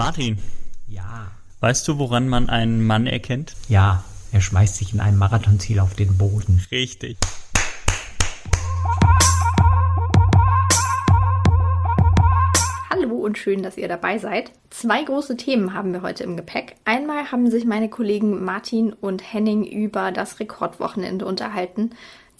Martin, Ja. weißt du, woran man einen Mann erkennt? Ja, er schmeißt sich in einem Marathonziel auf den Boden. Richtig. Hallo und schön, dass ihr dabei seid. Zwei große Themen haben wir heute im Gepäck. Einmal haben sich meine Kollegen Martin und Henning über das Rekordwochenende unterhalten.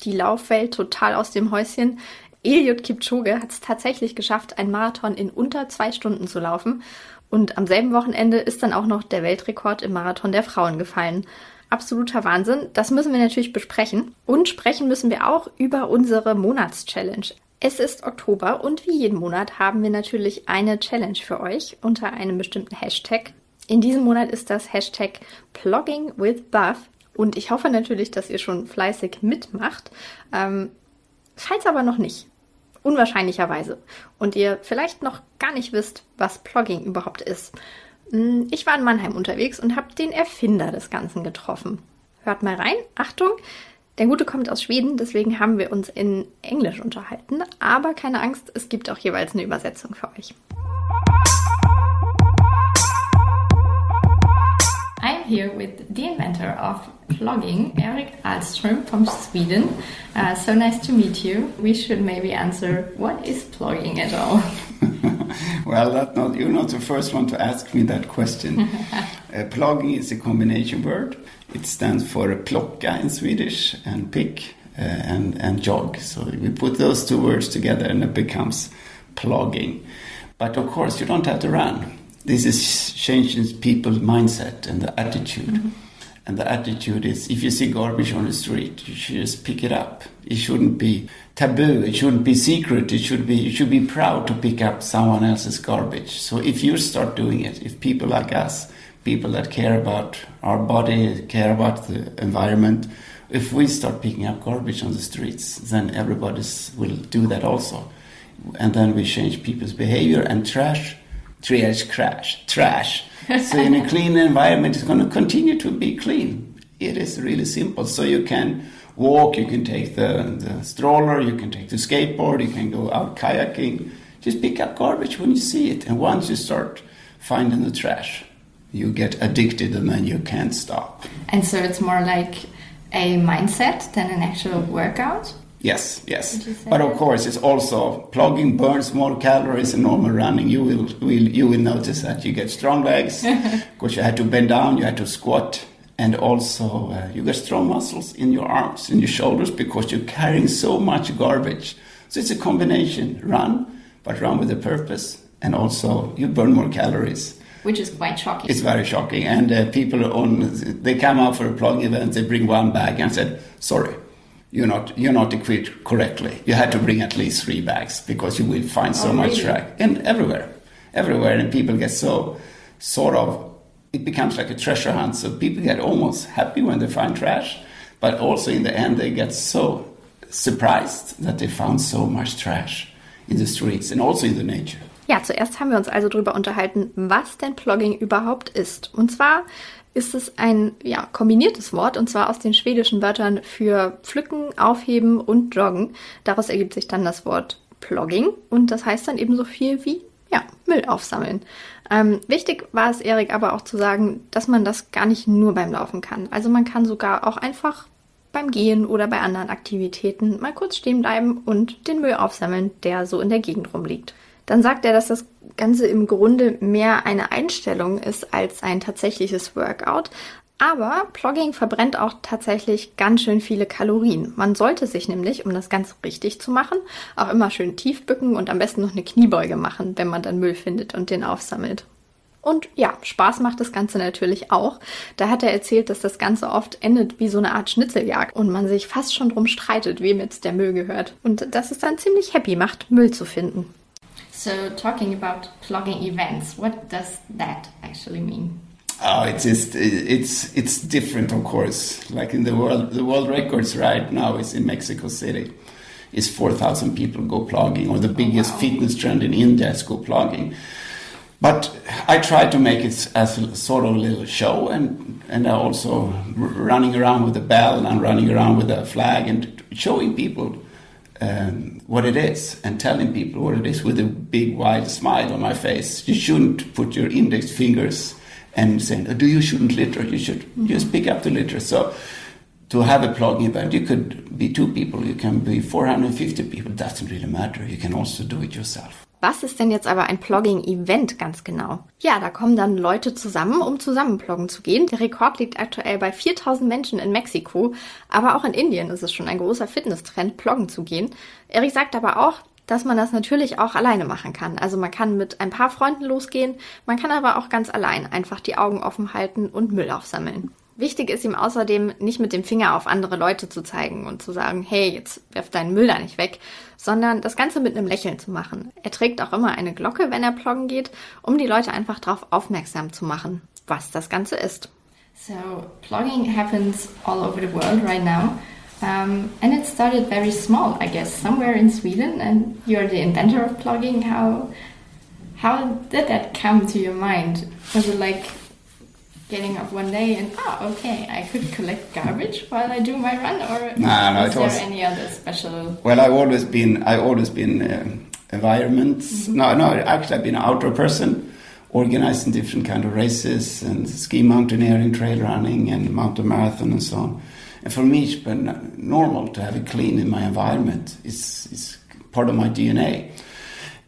Die Laufwelt total aus dem Häuschen. Eliud Kipchoge hat es tatsächlich geschafft, einen Marathon in unter zwei Stunden zu laufen. Und am selben Wochenende ist dann auch noch der Weltrekord im Marathon der Frauen gefallen. Absoluter Wahnsinn. Das müssen wir natürlich besprechen. Und sprechen müssen wir auch über unsere Monatschallenge. Es ist Oktober und wie jeden Monat haben wir natürlich eine Challenge für euch unter einem bestimmten Hashtag. In diesem Monat ist das Hashtag Plogging with Buff und ich hoffe natürlich, dass ihr schon fleißig mitmacht. Ähm, falls aber noch nicht, unwahrscheinlicherweise, und ihr vielleicht noch gar nicht wisst, was Plogging überhaupt ist. Hm, Ich war in Mannheim unterwegs und habe den Erfinder des Ganzen getroffen. Hört mal rein, Achtung! Der Gute kommt aus Schweden, deswegen haben wir uns in Englisch unterhalten. Aber keine Angst, es gibt auch jeweils eine Übersetzung für euch. Here with the inventor of plogging, Eric Alström from Sweden. Uh, so nice to meet you. We should maybe answer what is plogging at all? Well, that not, you're not the first one to ask me that question. uh, plogging is a combination word. It stands for plocka in Swedish and pick uh, and, and jog. So we put those two words together and it becomes plogging. But of course, you don't have to run. This is changing people's mindset and the attitude. Mm-hmm. And the attitude is if you see garbage on the street, you should just pick it up. It shouldn't be taboo, it shouldn't be secret, it should be you should be proud to pick up someone else's garbage. So if you start doing it, if people like us, people that care about our body, care about the environment, if we start picking up garbage on the streets, then everybody will do that also. And then we change people's behavior and trash triage crash trash. So in a clean environment it's going to continue to be clean. It is really simple. So you can walk you can take the, the stroller you can take the skateboard you can go out kayaking. Just pick up garbage when you see it. And once you start finding the trash you get addicted and then you can't stop. And so it's more like a mindset than an actual workout? Yes, yes. Would you say But of course, it's also plugging burns more calories than normal running. You will, will you will notice that you get strong legs because you had to bend down, you had to squat, and also uh, you get strong muscles in your arms, in your shoulders because you're carrying so much garbage. So it's a combination: run, but run with a purpose, and also you burn more calories. Which is quite shocking. It's very shocking, and uh, people on they come out for a plug event, they bring one bag and said, "Sorry, you're not you're not equipped correctly. You had to bring at least three bags because you will find so Oh, much really? trash and everywhere, everywhere, and people get so sort of it becomes like a treasure hunt. So people get almost happy when they find trash, but also in the end they get so surprised that they found so much trash in the streets and also in the nature. Ja, zuerst haben wir uns also darüber unterhalten, was denn Plogging überhaupt ist. Und zwar ist es ein ja, kombiniertes Wort, und zwar aus den schwedischen Wörtern für pflücken, aufheben und joggen. Daraus ergibt sich dann das Wort Plogging und das heißt dann eben so viel wie ja, Müll aufsammeln. Ähm, wichtig war es Erik aber auch zu sagen, dass man das gar nicht nur beim Laufen kann. Also man kann sogar auch einfach beim Gehen oder bei anderen Aktivitäten mal kurz stehen bleiben und den Müll aufsammeln, der so in der Gegend rumliegt. Dann sagt er, dass das Ganze im Grunde mehr eine Einstellung ist als ein tatsächliches Workout. Aber Plogging verbrennt auch tatsächlich ganz schön viele Kalorien. Man sollte sich nämlich, um das Ganze richtig zu machen, auch immer schön tief bücken und am besten noch eine Kniebeuge machen, wenn man dann Müll findet und den aufsammelt. Und ja, Spaß macht das Ganze natürlich auch. Da hat er erzählt, dass das Ganze oft endet wie so eine Art Schnitzeljagd und man sich fast schon drum streitet, wem jetzt der Müll gehört. Und dass es dann ziemlich happy macht, Müll zu finden. So, talking about plogging events, what does that actually mean? Oh, it's just it's it's different, of course. Like in the world, the world records right now is in Mexico City. Is four thousand people go plugging, or the biggest oh, wow. fitness trend in India is go plugging. But I try to make it as a sort of a little show, and and I also running around with a bell and I'm running around with a flag and showing people um, what it is and telling people what it is with a big wide smile on my face. You shouldn't put your index fingers and saying, oh, "Do you shouldn't litter? You should mm-hmm. just pick up the litter." So to have a plugging event, you could be two people, you can be 450 people. It doesn't really matter. You can also do it yourself. Was ist denn jetzt aber ein Plogging-Event ganz genau? Ja, da kommen dann Leute zusammen, um zusammen ploggen zu gehen. Der Rekord liegt aktuell bei 4000 Menschen in Mexiko, aber auch in Indien ist es schon ein großer Fitnesstrend, ploggen zu gehen. Erik sagt aber auch, dass man das natürlich auch alleine machen kann. Also man kann mit ein paar Freunden losgehen, man kann aber auch ganz allein einfach die Augen offen halten und Müll aufsammeln. Wichtig ist ihm außerdem, nicht mit dem Finger auf andere Leute zu zeigen und zu sagen, hey, jetzt werf deinen Müll da nicht weg, sondern das Ganze mit einem Lächeln zu machen. Er trägt auch immer eine Glocke, wenn er ploggen geht, um die Leute einfach darauf aufmerksam zu machen, was das Ganze ist. So, plugging happens all over the world right now. Um, and it started very small, I guess, somewhere in Sweden. And you're the inventor of plugging. How how did that come to your mind? Was it like getting up one day and oh okay I could collect garbage while I do my run or nah, no, is there was, any other special well I've always been i've always been um, environments mm -hmm. no no actually I've been an outdoor person organizing different kind of races and ski mountaineering trail running and mountain marathon and so on. And for me it's been normal to have it clean in my environment. It's, it's part of my DNA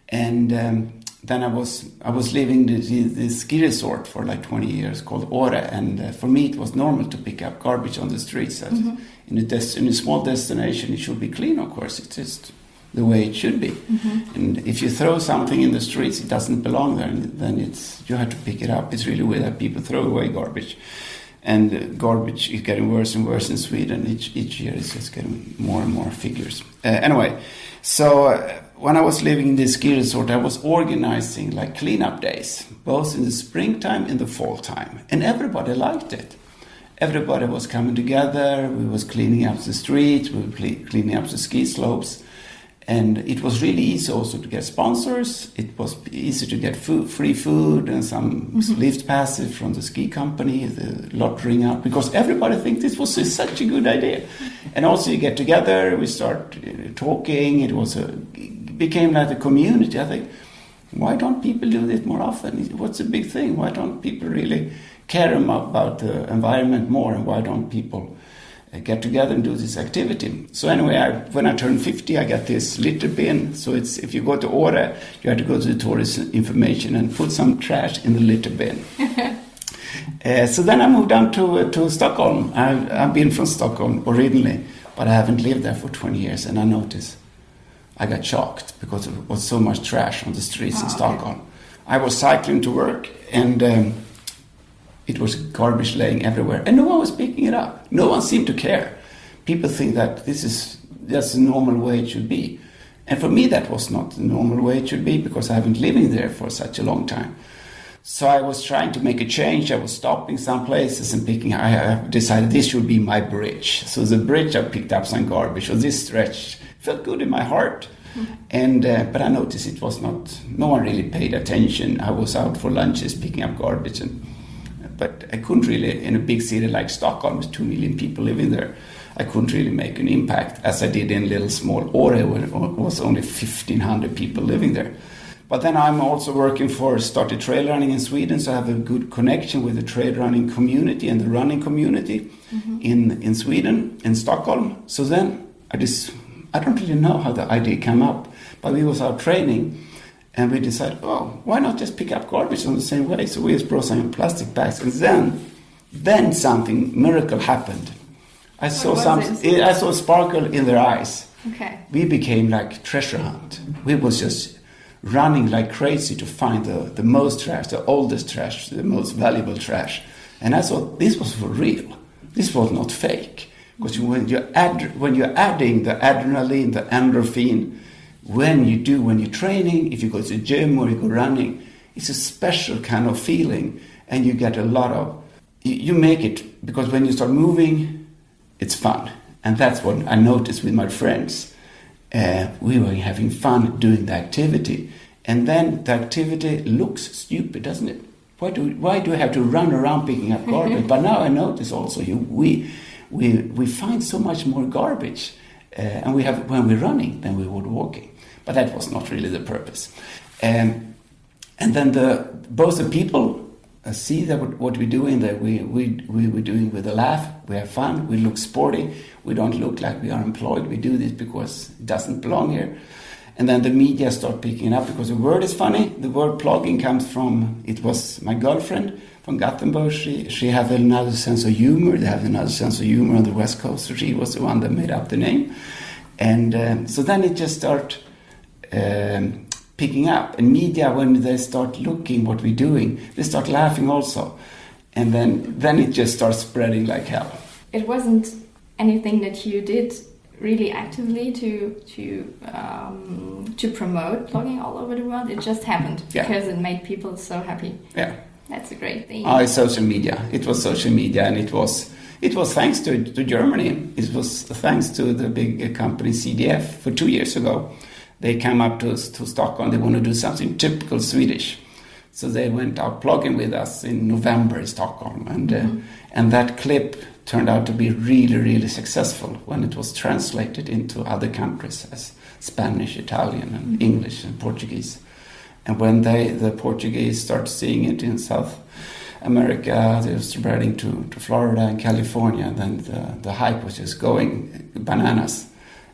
and um, then I was I was living the, the, the, ski resort for like 20 years called Ore, and uh, for me it was normal to pick up garbage on the streets. Mm-hmm. In a des- in a small destination, it should be clean, of course. It's just the way it should be. Mm-hmm. And if you throw something in the streets, it doesn't belong there, and then it's you have to pick it up. It's really weird that people throw away garbage, and uh, garbage is getting worse and worse in Sweden. Each each year, it's just getting more and more figures. Uh, anyway, so uh, when I was living in this ski resort, I was organizing like cleanup days, both in the springtime and the fall time, and everybody liked it. Everybody was coming together. We was cleaning up the streets. We were cleaning up the ski slopes, and it was really easy also to get sponsors. It was easy to get food, free food and some mm-hmm. lift passes from the ski company, the lottering out, because everybody thinks this was such a good idea. And also you get together, we start uh, talking. It was a became like a community. I think, why don't people do this more often? What's the big thing? Why don't people really care about the environment more? And why don't people uh, get together and do this activity? So anyway, I, when I turned 50, I got this litter bin. So it's if you go to Åre, you have to go to the tourist information and put some trash in the litter bin. uh, so then I moved down to uh, to Stockholm. I've, I've been from Stockholm originally, but I haven't lived there for 20 years, and I noticed I got shocked because there was so much trash on the streets oh, in Stockholm. Okay. I was cycling to work and um, it was garbage laying everywhere, and no one was picking it up. No one seemed to care. People think that this is that's the normal way it should be, and for me that was not the normal way it should be because I haven't living there for such a long time. So I was trying to make a change. I was stopping some places and picking. I decided this should be my bridge. So the bridge, I picked up some garbage. So this stretch felt good in my heart. Mm-hmm. And uh, but I noticed it was not. No one really paid attention. I was out for lunches picking up garbage, and but I couldn't really in a big city like Stockholm with two million people living there. I couldn't really make an impact as I did in little small Åre where it was only 1,500 people living there. But then I'm also working for Started Trail Running in Sweden, so I have a good connection with the trail running community and the running community mm-hmm. in, in Sweden, in Stockholm. So then I just I don't really know how the idea came up, but we was out training and we decided, oh, why not just pick up garbage on the same way? So we just brought some plastic bags, and then, then something miracle happened. I what saw some, I saw a sparkle in their eyes. Okay. We became like treasure hunt. We was just running like crazy to find the, the most trash, the oldest trash, the most valuable trash. And I thought this was for real. This was not fake. Because when you're, add, when you're adding the adrenaline, the endorphin, when you do, when you're training, if you go to the gym or you go running, it's a special kind of feeling. And you get a lot of, you, you make it, because when you start moving, it's fun. And that's what I noticed with my friends. Uh, we were having fun doing the activity. And then the activity looks stupid, doesn't it? Why do, why do I have to run around picking up garbage? but now I notice also you, we, we, we find so much more garbage. Uh, and we have when we're running, than we would walking. But that was not really the purpose. Um, and then the both the people uh, see that what, we're doing, that we, we, we, we're doing with a laugh, we have fun, we look sporty, we don't look like we are employed, we do this because it doesn't belong here. And then the media start picking up because the word is funny. The word plugging comes from, it was my girlfriend from Gothenburg. She, she had another sense of humor. They have another sense of humor on the West Coast. So she was the one that made up the name. And um, so then it just start um, picking up. And media, when they start looking what we're doing, they start laughing also. And then, then it just starts spreading like hell. It wasn't anything that you did really actively to to um, to promote blogging all over the world. It just happened Yeah. because it made people so happy. Yeah. That's a great thing. It's social media. It was social media, and it was it was thanks to, to Germany. It was thanks to the big uh, company CDF. For two years ago, they came up to us to Stockholm. They want to do something typical Swedish, so they went out blogging with us in November in Stockholm, and uh, and that clip turned out to be really really successful when it was translated into other countries as Spanish, Italian, and English and Portuguese. And when they, the Portuguese start seeing it in South America, they're spreading to, to Florida and California, then the, the hype was just going bananas.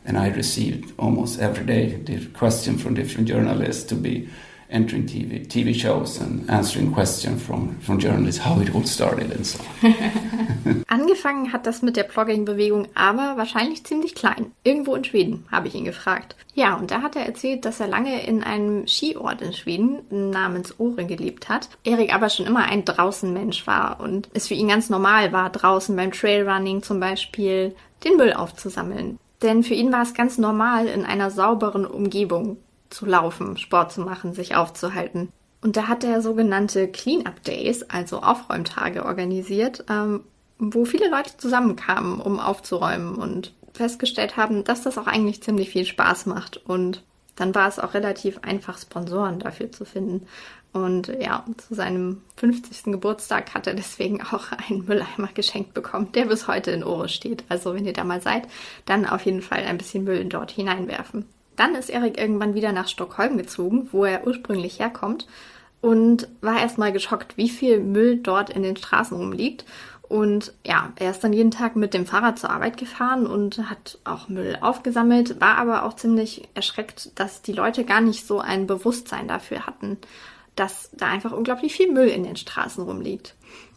And I received almost every day the question from different journalists to be entering TV, TV shows and answering questions from, from journalists how it all started and so on. Angefangen hat das mit der Blogging-Bewegung aber wahrscheinlich ziemlich klein. Irgendwo in Schweden, habe ich ihn gefragt. Ja, und da hat er erzählt, dass er lange in einem Skiort in Schweden namens Ore gelebt hat. Erik aber schon immer ein Draußenmensch war und es für ihn ganz normal war, draußen beim Trailrunning zum Beispiel den Müll aufzusammeln. Denn für ihn war es ganz normal, in einer sauberen Umgebung zu laufen, Sport zu machen, sich aufzuhalten. Und da hat er sogenannte Clean-Up Days, also Aufräumtage, organisiert, ähm, wo viele Leute zusammenkamen, um aufzuräumen und festgestellt haben, dass das auch eigentlich ziemlich viel Spaß macht. Und dann war es auch relativ einfach, Sponsoren dafür zu finden. Und ja, zu seinem 50. Geburtstag hat er deswegen auch einen Mülleimer geschenkt bekommen, der bis heute in Ohre steht. Also wenn ihr da mal seid, dann auf jeden Fall ein bisschen Müll dort hineinwerfen. Dann ist Erik irgendwann wieder nach Stockholm gezogen, wo er ursprünglich herkommt und war erstmal geschockt, wie viel Müll dort in den Straßen rumliegt. Und ja, er ist dann jeden Tag mit dem Fahrrad zur Arbeit gefahren und hat auch Müll aufgesammelt, war aber auch ziemlich erschreckt, dass die Leute gar nicht so ein Bewusstsein dafür hatten, dass da einfach unglaublich viel Müll in den Straßen rumliegt.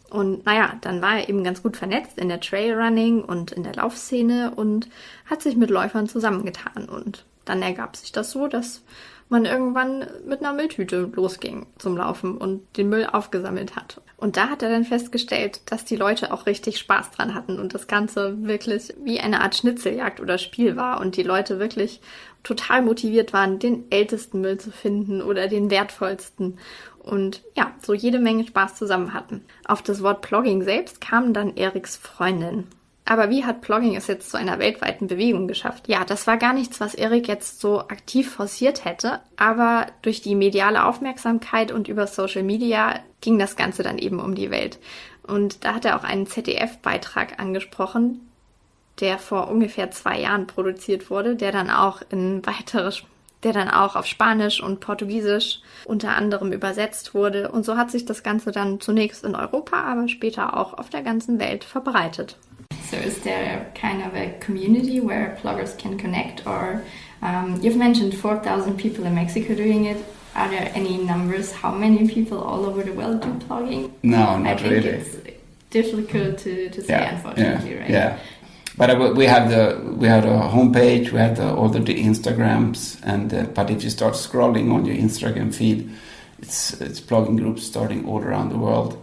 Und naja, dann war er eben ganz gut vernetzt in der Trailrunning und in der Laufszene und hat sich mit Läufern zusammengetan. Und dann ergab sich das so, dass man irgendwann mit einer Mülltüte losging zum Laufen und den Müll aufgesammelt hat. Und da hat er dann festgestellt, dass die Leute auch richtig Spaß dran hatten und das Ganze wirklich wie eine Art Schnitzeljagd oder Spiel war und die Leute wirklich total motiviert waren, den ältesten Müll zu finden oder den wertvollsten und ja, so jede Menge Spaß zusammen hatten. Auf das Wort Plogging selbst kam dann Eriks Freundin. Aber wie hat Plogging es jetzt zu einer weltweiten Bewegung geschafft? Ja, das war gar nichts, was Erik jetzt so aktiv forciert hätte, aber durch die mediale Aufmerksamkeit und über Social Media ging das Ganze dann eben um die Welt. Und da hat er auch einen ZDF-Beitrag angesprochen, der vor ungefähr zwei Jahren produziert wurde, der dann auch in weitere, der dann auch auf Spanisch und Portugiesisch unter anderem übersetzt wurde. Und so hat sich das Ganze dann zunächst in Europa, aber später auch auf der ganzen Welt verbreitet. So is there kind of a community where bloggers can connect or um, you've mentioned 4,000 people in Mexico doing it. Are there any numbers how many people all over the world do blogging? No, I not think really. it's difficult to, to say unfortunately, yeah, right? Yeah. But uh, we have the we have a homepage, we have the, all the, the Instagrams, and uh, but if you start scrolling on your Instagram feed, it's it's plugin groups starting all around the world,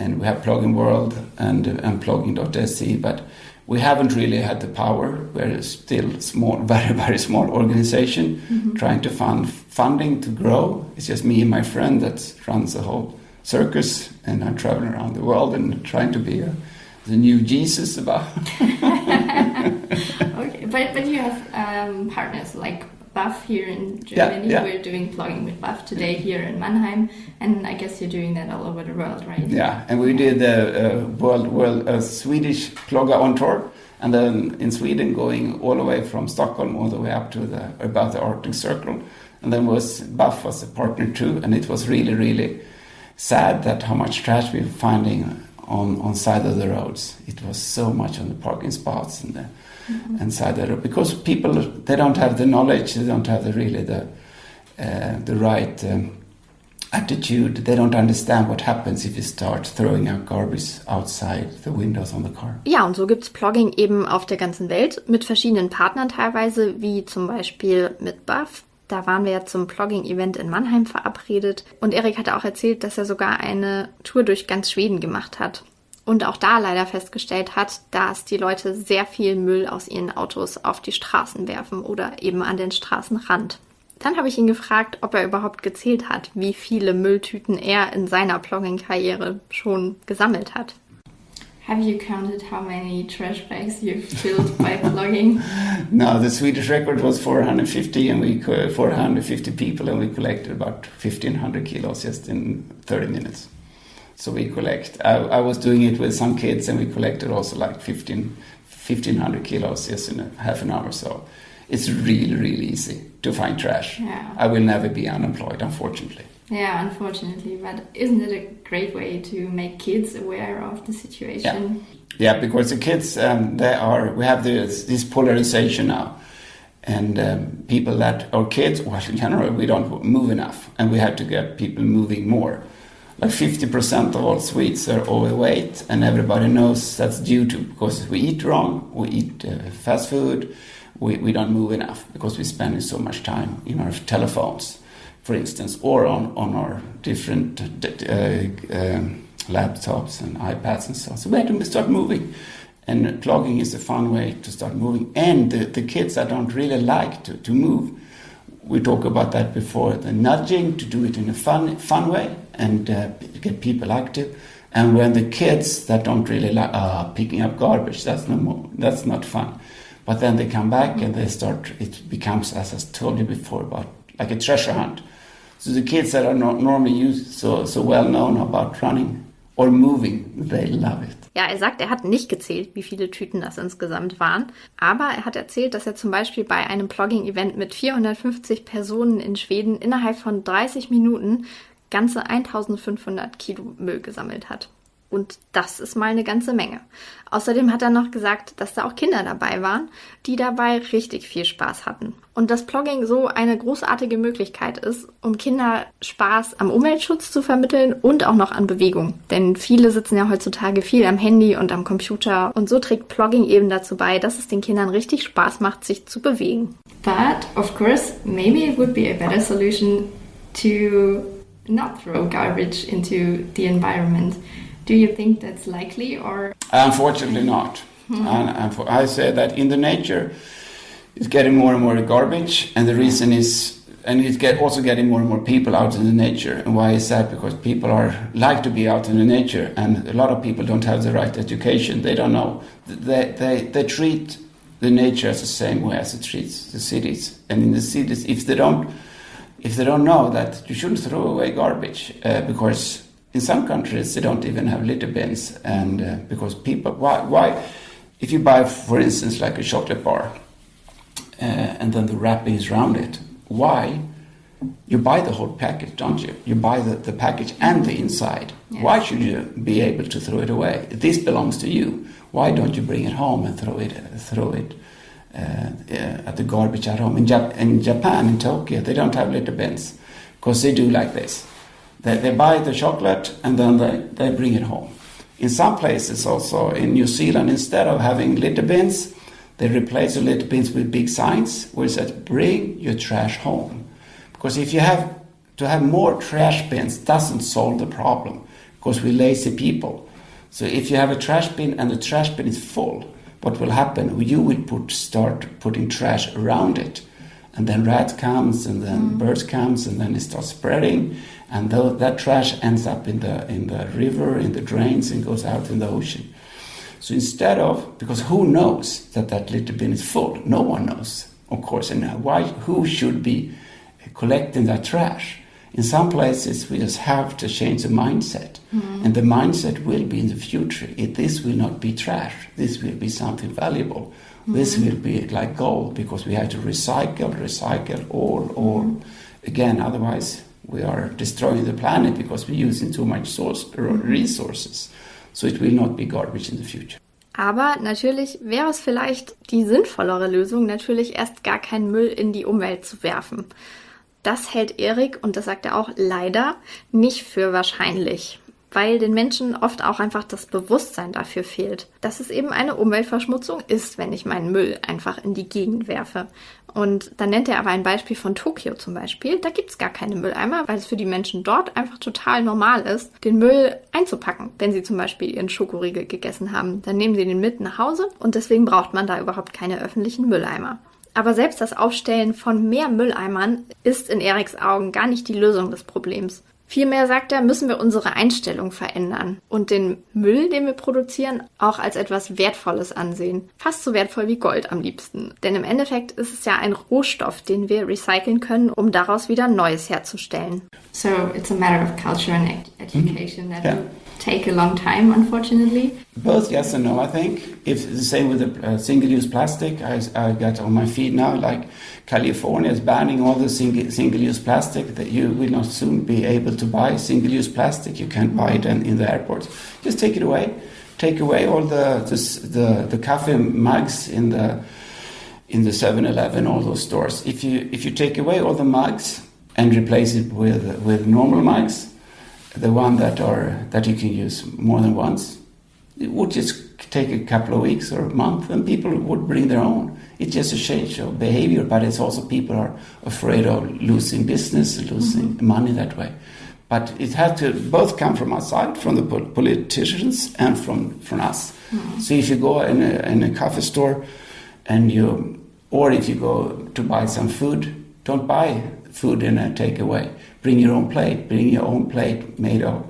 and we have Plugin World and uh, and plugin.se, but we haven't really had the power. We're still small, very very small organization, trying to fund funding to grow. It's just me and my friend that runs the whole circus, and I'm traveling around the world and trying to be a, the new Jesus about. Okay, but but you have um, partners like Buff here in Germany. yeah. We're doing blogging with Buff today here in Mannheim, and I guess you're doing that all over the world, right? Yeah, and we did the uh, world world uh, Swedish Plugga on tour, And then in Sweden, going all the way from Stockholm all the way up to the about the Arctic Circle. And then was Buff was a partner too, and it was really, really sad that how much trash we were finding on on side of the roads. It was so much on the parking spots and the of the road because people they don't have the knowledge, they don't have the really the uh, the right. Um, attitude. They don't understand what happens if you start throwing out garbage outside the windows on the car. Ja, und so gibt's Blogging eben auf der ganzen Welt mit verschiedenen Partnern teilweise, wie zum Beispiel mit Buff. Da waren wir ja zum Blogging-Event in Mannheim verabredet. Und Erik hatte auch erzählt, dass er sogar eine Tour durch ganz Schweden gemacht hat. Und auch da leider festgestellt hat, dass die Leute sehr viel Müll aus ihren Autos auf die Straßen werfen oder eben an den Straßenrand. Dann habe ich ihn gefragt, ob er überhaupt gezählt hat, wie viele Mülltüten er in seiner Blogging-Karriere schon gesammelt hat. Have you counted how many trash bags you've filled by blogging? no, the Swedish record was 450, and we 450 people, and we collected about 1,500 kilos just in 30 minutes. So we collect. I, I, was doing it with some kids, and we collected also like 15, 1,500 kilos just in a half an hour. So it's really, really easy to find trash. Yeah. I will never be unemployed, unfortunately. Yeah, unfortunately, but isn't it a great way to make kids aware of the situation? Yeah, yeah because the kids, um, they are, we have this, this polarization now. And um, people that are kids, well, in general, we don't move enough, and we have to get people moving more. Like 50% of all Swedes are overweight, and everybody knows that's due to because we eat wrong, we eat uh, fast food, we, we don't move enough because we're spending so much time in our telephones, for instance, or on, on our different uh, um, laptops and iPads and so on. So we have to start moving. And plugging is a fun way to start moving. And the, the kids that don't really like to, to move, we talked about that before, the nudging to do it in a fun, fun way and uh, get people active. And when the kids that don't really like uh, picking up garbage, that's no more, that's not fun. But then they come back and they start, it becomes, as I told you before, about like a treasure hunt. So the kids that are not normally used, so, so well known about running or moving, they love it. Ja, er sagt, er hat nicht gezählt, wie viele Tüten das insgesamt waren, aber er hat erzählt, dass er zum Beispiel bei einem Blogging-Event mit 450 Personen in Schweden innerhalb von 30 Minuten ganze 1500 Kilo Müll gesammelt hat. Und das ist mal eine ganze Menge. Außerdem hat er noch gesagt, dass da auch Kinder dabei waren, die dabei richtig viel Spaß hatten. Und dass Blogging so eine großartige Möglichkeit ist, um Kinder Spaß am Umweltschutz zu vermitteln und auch noch an Bewegung. Denn viele sitzen ja heutzutage viel am Handy und am Computer. Und so trägt Blogging eben dazu bei, dass es den Kindern richtig Spaß macht, sich zu bewegen. But of course, maybe it would be a better solution to not throw garbage into the environment. Do you think that's likely or? Unfortunately not. Mm-hmm. And, I say that in the nature, it's getting more and more garbage, and the reason is, and it's get, also getting more and more people out in the nature. And why is that? Because people are like to be out in the nature, and a lot of people don't have the right education. They don't know. They they they treat the nature as the same way as it treats the cities. And in the cities, if they don't if they don't know that you shouldn't throw away garbage uh, because in some countries they don't even have litter bins and uh, because people why why if you buy for instance like a chocolate bar uh, and then the wrapping is around it why? You buy the whole package don't you? You buy the, the package and the inside. Yeah. why should you be able to throw it away? This belongs to you. Why don't you bring it home and throw it throw it Uh, uh, at the garbage at home in, Jap- in japan in tokyo they don't have litter bins because they do like this they, they buy the chocolate and then they, they bring it home. In some places, also in New Zealand, instead of having litter bins, they replace the litter bins with big signs where it says, bring your trash home. Because if you have to have more trash bins doesn't solve the problem because we're lazy people. So if you have a trash bin and the trash bin is full, what will happen? You will put, start putting trash around it. And then rats comes and then mm. birds comes and then it starts spreading and th- that trash ends up in the in the river, in the drains, and goes out in the ocean. So instead of because who knows that that litter bin is full? No one knows, of course. And why? Who should be collecting that trash? In some places, we just have to change the mindset. Mm. And the mindset will be in the future. It, this will not be trash. This will be something valuable. Mm. This will be like gold because we have to recycle, recycle all, all. Mm. Again, otherwise, we are destroying the planet because we're using too much source, resources. So it will not be garbage in the future. Aber natürlich wäre es vielleicht die sinnvollere Lösung, natürlich erst gar keinen Müll in die Umwelt zu werfen. Das hält Erik, und das sagt er auch leider, nicht für wahrscheinlich, weil den Menschen oft auch einfach das Bewusstsein dafür fehlt, dass es eben eine Umweltverschmutzung ist, wenn ich meinen Müll einfach in die Gegend werfe. Und dann nennt er aber ein Beispiel von Tokio zum Beispiel. Da gibt es gar keine Mülleimer, weil es für die Menschen dort einfach total normal ist, den Müll einzupacken. Wenn sie zum Beispiel ihren Schokoriegel gegessen haben, dann nehmen sie den mit nach Hause und deswegen braucht man da überhaupt keine öffentlichen Mülleimer. Aber selbst das Aufstellen von mehr Mülleimern ist in Eriks Augen gar nicht die Lösung des Problems. Vielmehr, sagt er, müssen wir unsere Einstellung verändern und den Müll, den wir produzieren, auch als etwas Wertvolles ansehen. Fast so wertvoll wie Gold am liebsten. Denn im Endeffekt ist es ja ein Rohstoff, den wir recyceln können, um daraus wieder Neues herzustellen. So it's a matter of culture and education mm -hmm. that yeah. Take a long time, unfortunately. Both yes and no, I think. If the same with the uh, single-use plastic, I, I got on my feet now, like California is banning all the single, single-use plastic that you will not soon be able to buy single-use plastic. You can't buy it in, in the airports. Just take it away. Take away all the the the, the coffee mugs in the in the 7-Eleven, all those stores. If you if you take away all the mugs and replace it with with normal mugs, the one that are that you can use more than once. It would just take a couple of weeks or a month, and people would bring their own. It's just a change of behavior, but it's also people are afraid of losing business, losing mm-hmm. money that way. But it had to both come from outside, from the politicians, and from from us. Mm-hmm. So if you go in a, in a coffee store, and you, or if you go to buy some food, don't buy food in a takeaway bring your own plate, bring your own plate made of,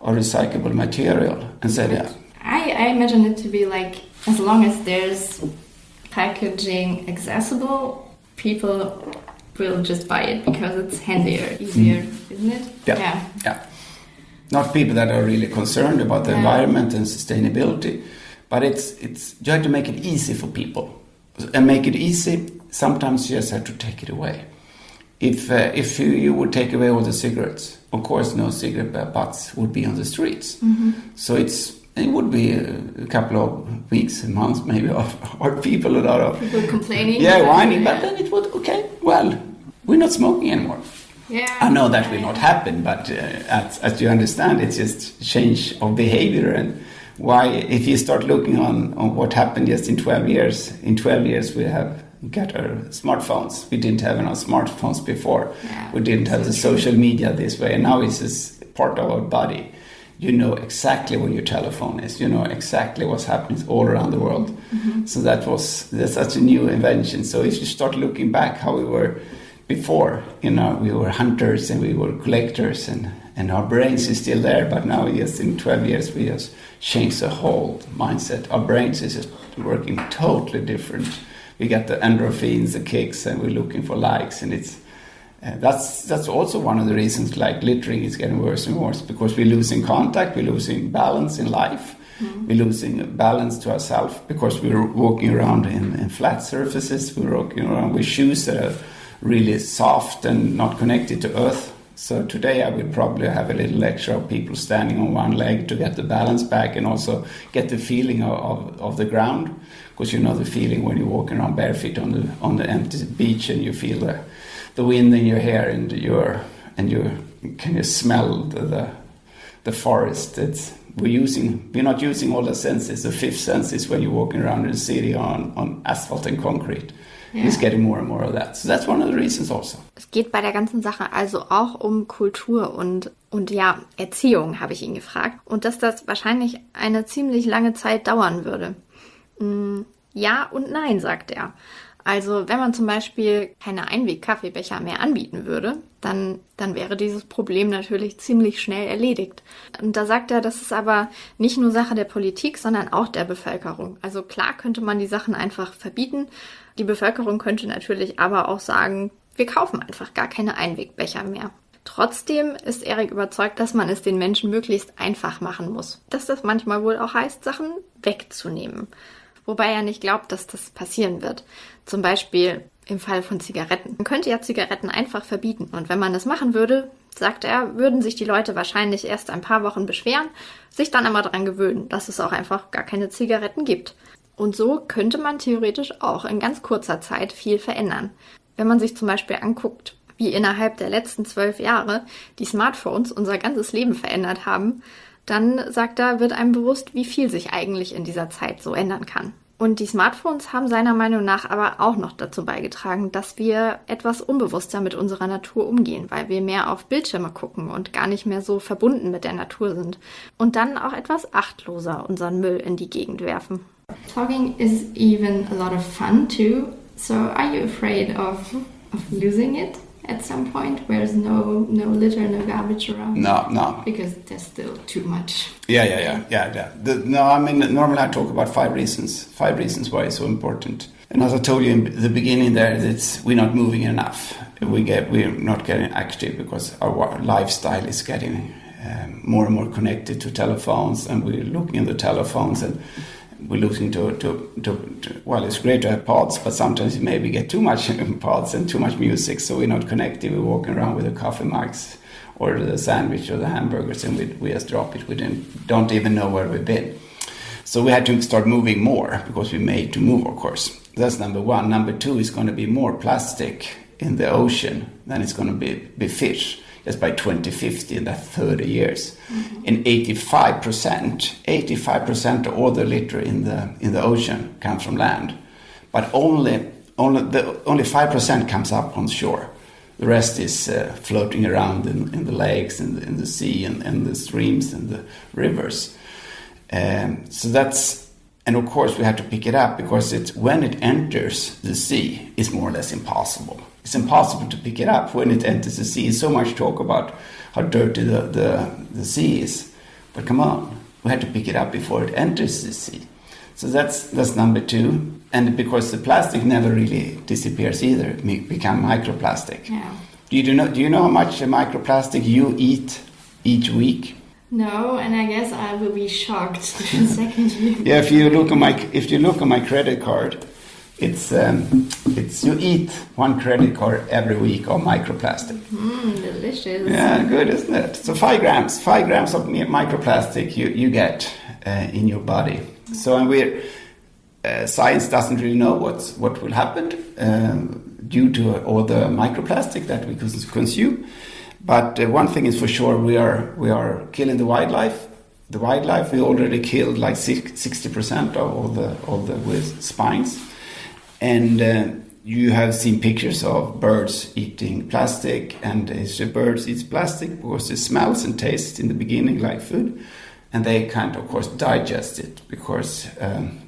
of recyclable material, and said, yeah. I, I imagine it to be like as long as there's packaging accessible, people will just buy it because it's handier, easier, mm. isn't it? Yeah. yeah. yeah. Not people that are really concerned about the yeah. environment and sustainability, but it's it's you have to make it easy for people, and make it easy. Sometimes you just have to take it away if uh, if you, you, would take away all the cigarettes, of course, no cigarette butts would be on the streets. Mm-hmm. So it's it would be a, a, couple of weeks and months maybe of or people a lot of people complaining. Yeah, whining. But then it would okay. Well, we're not smoking anymore. Yeah. I know that will not happen, but uh, as, as you understand, it's just change of behavior and why. If you start looking on on what happened just in twelve years, in twelve years we have got our smartphones. We didn't have our smartphones before. Yeah, we didn't have the social media this way, and now it's just part of our body. You know exactly where your telephone is. You know exactly what's happening all around the world. Mm-hmm. So that was that's such a new invention. So if you start looking back how we were before, you know, we were hunters and we were collectors, and and our brains is still there. But now, yes, in 12 years, we just changed the whole mindset. Our brains is just working totally different we get the endorphins, the kicks, and we're looking for likes, and it's uh, that's that's also one of the reasons like littering is getting worse and worse because we're losing contact, we're losing balance in life, mm-hmm. we're losing balance to ourselves because we're walking around in, in, flat surfaces, we're walking around with shoes that are really soft and not connected to earth. So today I will probably have a little lecture of people standing on one leg to get the balance back and also get the feeling of, of, of the ground because you know the feeling when you're walking around barefoot on the on the empty beach and you feel the the wind in your hair and your and you can you smell the, the the forest. It's we're using we're not using all the senses. The fifth sense is when you're walking around in the city on on asphalt and concrete. Yeah. It's getting more and more of that. So that's one of the reasons also. Es geht bei der ganzen Sache also auch um Kultur und und ja, Erziehung, habe ich ihn gefragt. Und dass das wahrscheinlich eine ziemlich lange Zeit dauern würde. Mm, ja und nein, sagt er. Also wenn man zum Beispiel keine Einweg-Kaffeebecher mehr anbieten würde, dann, dann wäre dieses Problem natürlich ziemlich schnell erledigt. Und da sagt er, das ist aber nicht nur Sache der Politik, sondern auch der Bevölkerung. Also klar könnte man die Sachen einfach verbieten. Die Bevölkerung könnte natürlich aber auch sagen, wir kaufen einfach gar keine Einwegbecher mehr. Trotzdem ist Erik überzeugt, dass man es den Menschen möglichst einfach machen muss. Dass das manchmal wohl auch heißt, Sachen wegzunehmen. Wobei er nicht glaubt, dass das passieren wird. Zum Beispiel im Fall von Zigaretten. Man könnte ja Zigaretten einfach verbieten. Und wenn man das machen würde, sagt er, würden sich die Leute wahrscheinlich erst ein paar Wochen beschweren, sich dann aber daran gewöhnen, dass es auch einfach gar keine Zigaretten gibt. Und so könnte man theoretisch auch in ganz kurzer Zeit viel verändern. Wenn man sich zum Beispiel anguckt, wie innerhalb der letzten zwölf Jahre die Smartphones unser ganzes Leben verändert haben, dann sagt er, wird einem bewusst, wie viel sich eigentlich in dieser Zeit so ändern kann. Und die Smartphones haben seiner Meinung nach aber auch noch dazu beigetragen, dass wir etwas unbewusster mit unserer Natur umgehen, weil wir mehr auf Bildschirme gucken und gar nicht mehr so verbunden mit der Natur sind. Und dann auch etwas achtloser unseren Müll in die Gegend werfen. Talking is even a lot of fun too. So are you afraid of, of losing it? At some point where there's no no litter, no garbage around? No, no. Because there's still too much. Yeah, yeah, yeah, yeah. yeah. The, no, I mean normally I talk about five reasons. Five reasons why it's so important. And as I told you in the beginning, there it's we're not moving enough. We get we're not getting active because our lifestyle is getting um, more and more connected to telephones, and we're looking at the telephones and we're looking to, to, to, to, well, it's great to have pods, but sometimes you maybe get too much pods and too much music, so we're not connected. We're walking around with the coffee mugs or the sandwich or the hamburgers, and we, we just drop it. We didn't, don't even know where we've been. So we had to start moving more because we made to move, of course. That's number one. Number two is going to be more plastic in the ocean than it's going to be, be fish just by 2050 in that 30 years. Mm-hmm. And 85%, 85% of all the litter in the, in the ocean comes from land. But only, only, the, only 5% comes up on shore. The rest is uh, floating around in, in the lakes, in the, in the sea, and, and the streams and the rivers. Um, so that's, and of course we have to pick it up because it's when it enters the sea, it's more or less impossible it's impossible to pick it up when it enters the sea. So much talk about how dirty the, the, the sea is. But come on, we had to pick it up before it enters the sea. So that's, that's number two. And because the plastic never really disappears either, it become microplastic. Yeah. Do you, do know, do you know how much microplastic you eat each week? No, and I guess I will be shocked the second year. Yeah, if you look at my if you look at my credit card, it's um, it's you eat one credit card every week of microplastic. Mm, delicious. Yeah, good, isn't it? So five grams, five grams of microplastic you you get uh, in your body. So and we uh, science doesn't really know what's what will happen um, due to all the microplastic that we consume. But uh, one thing is for sure, we are we are killing the wildlife. The wildlife we already killed like sixty percent of all the all the with spines and uh, you have seen pictures of birds eating plastic, and the birds eat plastic because it smells and tastes in the beginning like food, and they can't, of course, digest it because um,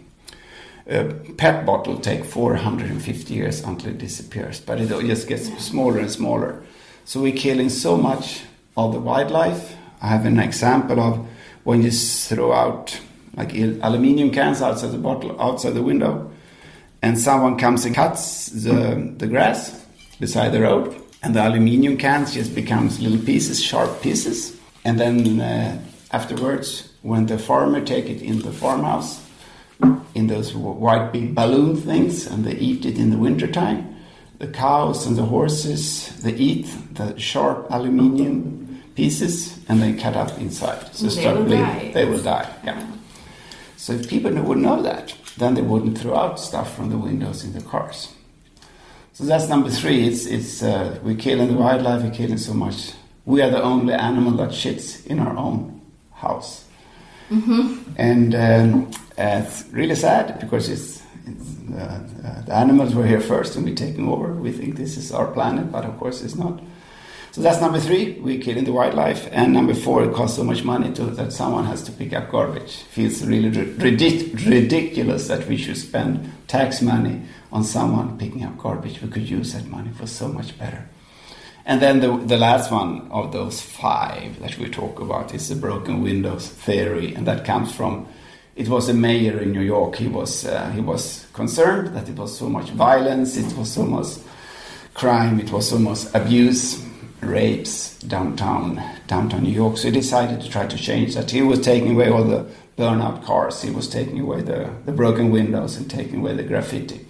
a pet bottle take 450 years until it disappears, but it just gets smaller and smaller. So we're killing so much of the wildlife. I have an example of when you throw out like aluminium cans outside the bottle outside the window and someone comes and cuts the, the grass beside the road and the aluminium cans just becomes little pieces sharp pieces and then uh, afterwards when the farmer take it in the farmhouse in those white big balloon things and they eat it in the wintertime the cows and the horses they eat the sharp aluminium pieces and they cut up inside so they will die. they will die yeah so if people would know that then they wouldn't throw out stuff from the windows in the cars. So that's number three. It's, it's uh, we're killing the wildlife, we're killing so much. We are the only animal that shits in our own house. Mm-hmm. And um, uh, it's really sad because it's, it's uh, uh, the animals were here first and we're taking over. We think this is our planet, but of course it's not. So that's number three, we're killing the wildlife. And number four, it costs so much money to, that someone has to pick up garbage. Feels really ridic- ridiculous that we should spend tax money on someone picking up garbage. We could use that money for so much better. And then the, the last one of those five that we talk about is the broken windows theory, and that comes from it was a mayor in New York. He was uh, he was concerned that it was so much violence, it was so much crime, it was so much abuse rapes downtown downtown New York. So he decided to try to change that. He was taking away all the burnout cars. He was taking away the, the broken windows and taking away the graffiti.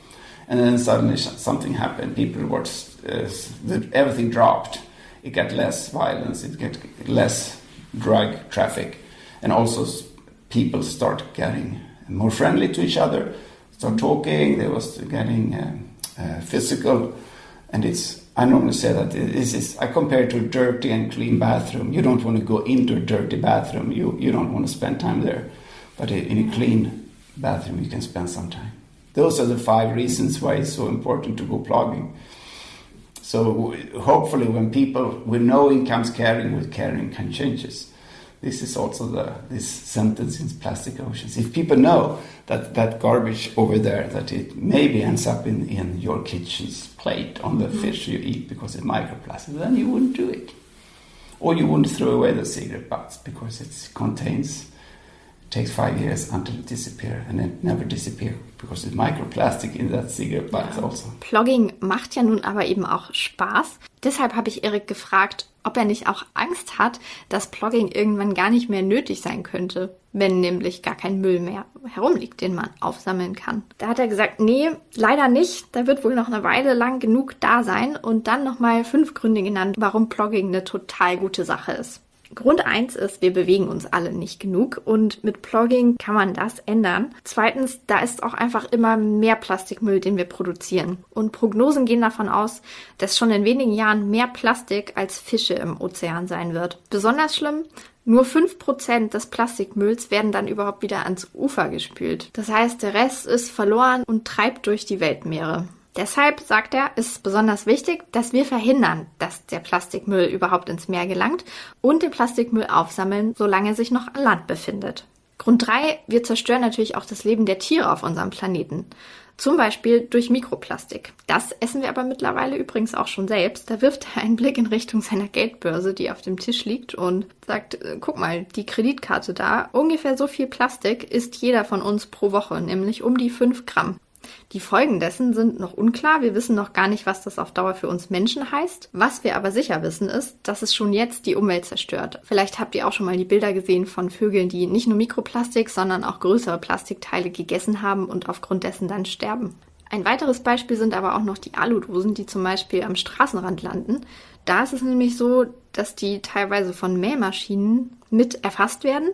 And then suddenly something happened. People were uh, everything dropped. It got less violence. It got less drug traffic, and also people start getting more friendly to each other. Start talking. They was getting uh, uh, physical, and it's I normally say that this is I compare it to a dirty and clean bathroom. You don't want to go into a dirty bathroom. You you don't want to spend time there, but in a clean bathroom you can spend some time. Those are the five reasons why it's so important to go plugging. So hopefully, when people with no incomes caring with caring can changes. This is also the this sentence in plastic oceans. If people know that that garbage over there that it maybe ends up in, in your kitchen's plate on the fish you eat because it's microplastic, then you wouldn't do it. Or you wouldn't throw away the cigarette butts because it contains takes five years until it disappears and it never disappears because there's microplastic in that cigarette butt ja. also. Plogging macht ja nun aber eben auch Spaß. Deshalb habe ich Erik gefragt, ob er nicht auch Angst hat, dass Plogging irgendwann gar nicht mehr nötig sein könnte, wenn nämlich gar kein Müll mehr herumliegt, den man aufsammeln kann. Da hat er gesagt, nee, leider nicht. Da wird wohl noch eine Weile lang genug da sein und dann nochmal fünf Gründe genannt, warum Plogging eine total gute Sache ist. Grund eins ist, wir bewegen uns alle nicht genug und mit Plogging kann man das ändern. Zweitens, da ist auch einfach immer mehr Plastikmüll, den wir produzieren. Und Prognosen gehen davon aus, dass schon in wenigen Jahren mehr Plastik als Fische im Ozean sein wird. Besonders schlimm, nur 5% des Plastikmülls werden dann überhaupt wieder ans Ufer gespült. Das heißt, der Rest ist verloren und treibt durch die Weltmeere. Deshalb, sagt er, ist es besonders wichtig, dass wir verhindern, dass der Plastikmüll überhaupt ins Meer gelangt und den Plastikmüll aufsammeln, solange er sich noch an Land befindet. Grund 3, wir zerstören natürlich auch das Leben der Tiere auf unserem Planeten. Zum Beispiel durch Mikroplastik. Das essen wir aber mittlerweile übrigens auch schon selbst. Da wirft er einen Blick in Richtung seiner Geldbörse, die auf dem Tisch liegt und sagt, äh, guck mal, die Kreditkarte da. Ungefähr so viel Plastik isst jeder von uns pro Woche, nämlich um die 5 Gramm. Die Folgen dessen sind noch unklar. Wir wissen noch gar nicht, was das auf Dauer für uns Menschen heißt. Was wir aber sicher wissen, ist, dass es schon jetzt die Umwelt zerstört. Vielleicht habt ihr auch schon mal die Bilder gesehen von Vögeln, die nicht nur Mikroplastik, sondern auch größere Plastikteile gegessen haben und aufgrund dessen dann sterben. Ein weiteres Beispiel sind aber auch noch die Aludosen, die zum Beispiel am Straßenrand landen. Da ist es nämlich so, dass die teilweise von Mähmaschinen mit erfasst werden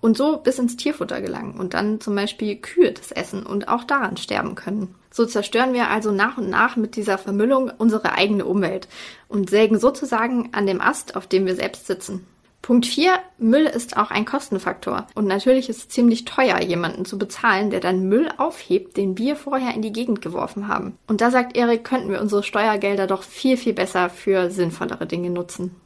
und so bis ins Tierfutter gelangen und dann zum Beispiel Kühe das essen und auch daran sterben können. So zerstören wir also nach und nach mit dieser Vermüllung unsere eigene Umwelt und sägen sozusagen an dem Ast, auf dem wir selbst sitzen. Punkt 4. Müll ist auch ein Kostenfaktor. Und natürlich ist es ziemlich teuer, jemanden zu bezahlen, der dann Müll aufhebt, den wir vorher in die Gegend geworfen haben. Und da sagt Erik, könnten wir unsere Steuergelder doch viel, viel besser für sinnvollere Dinge nutzen.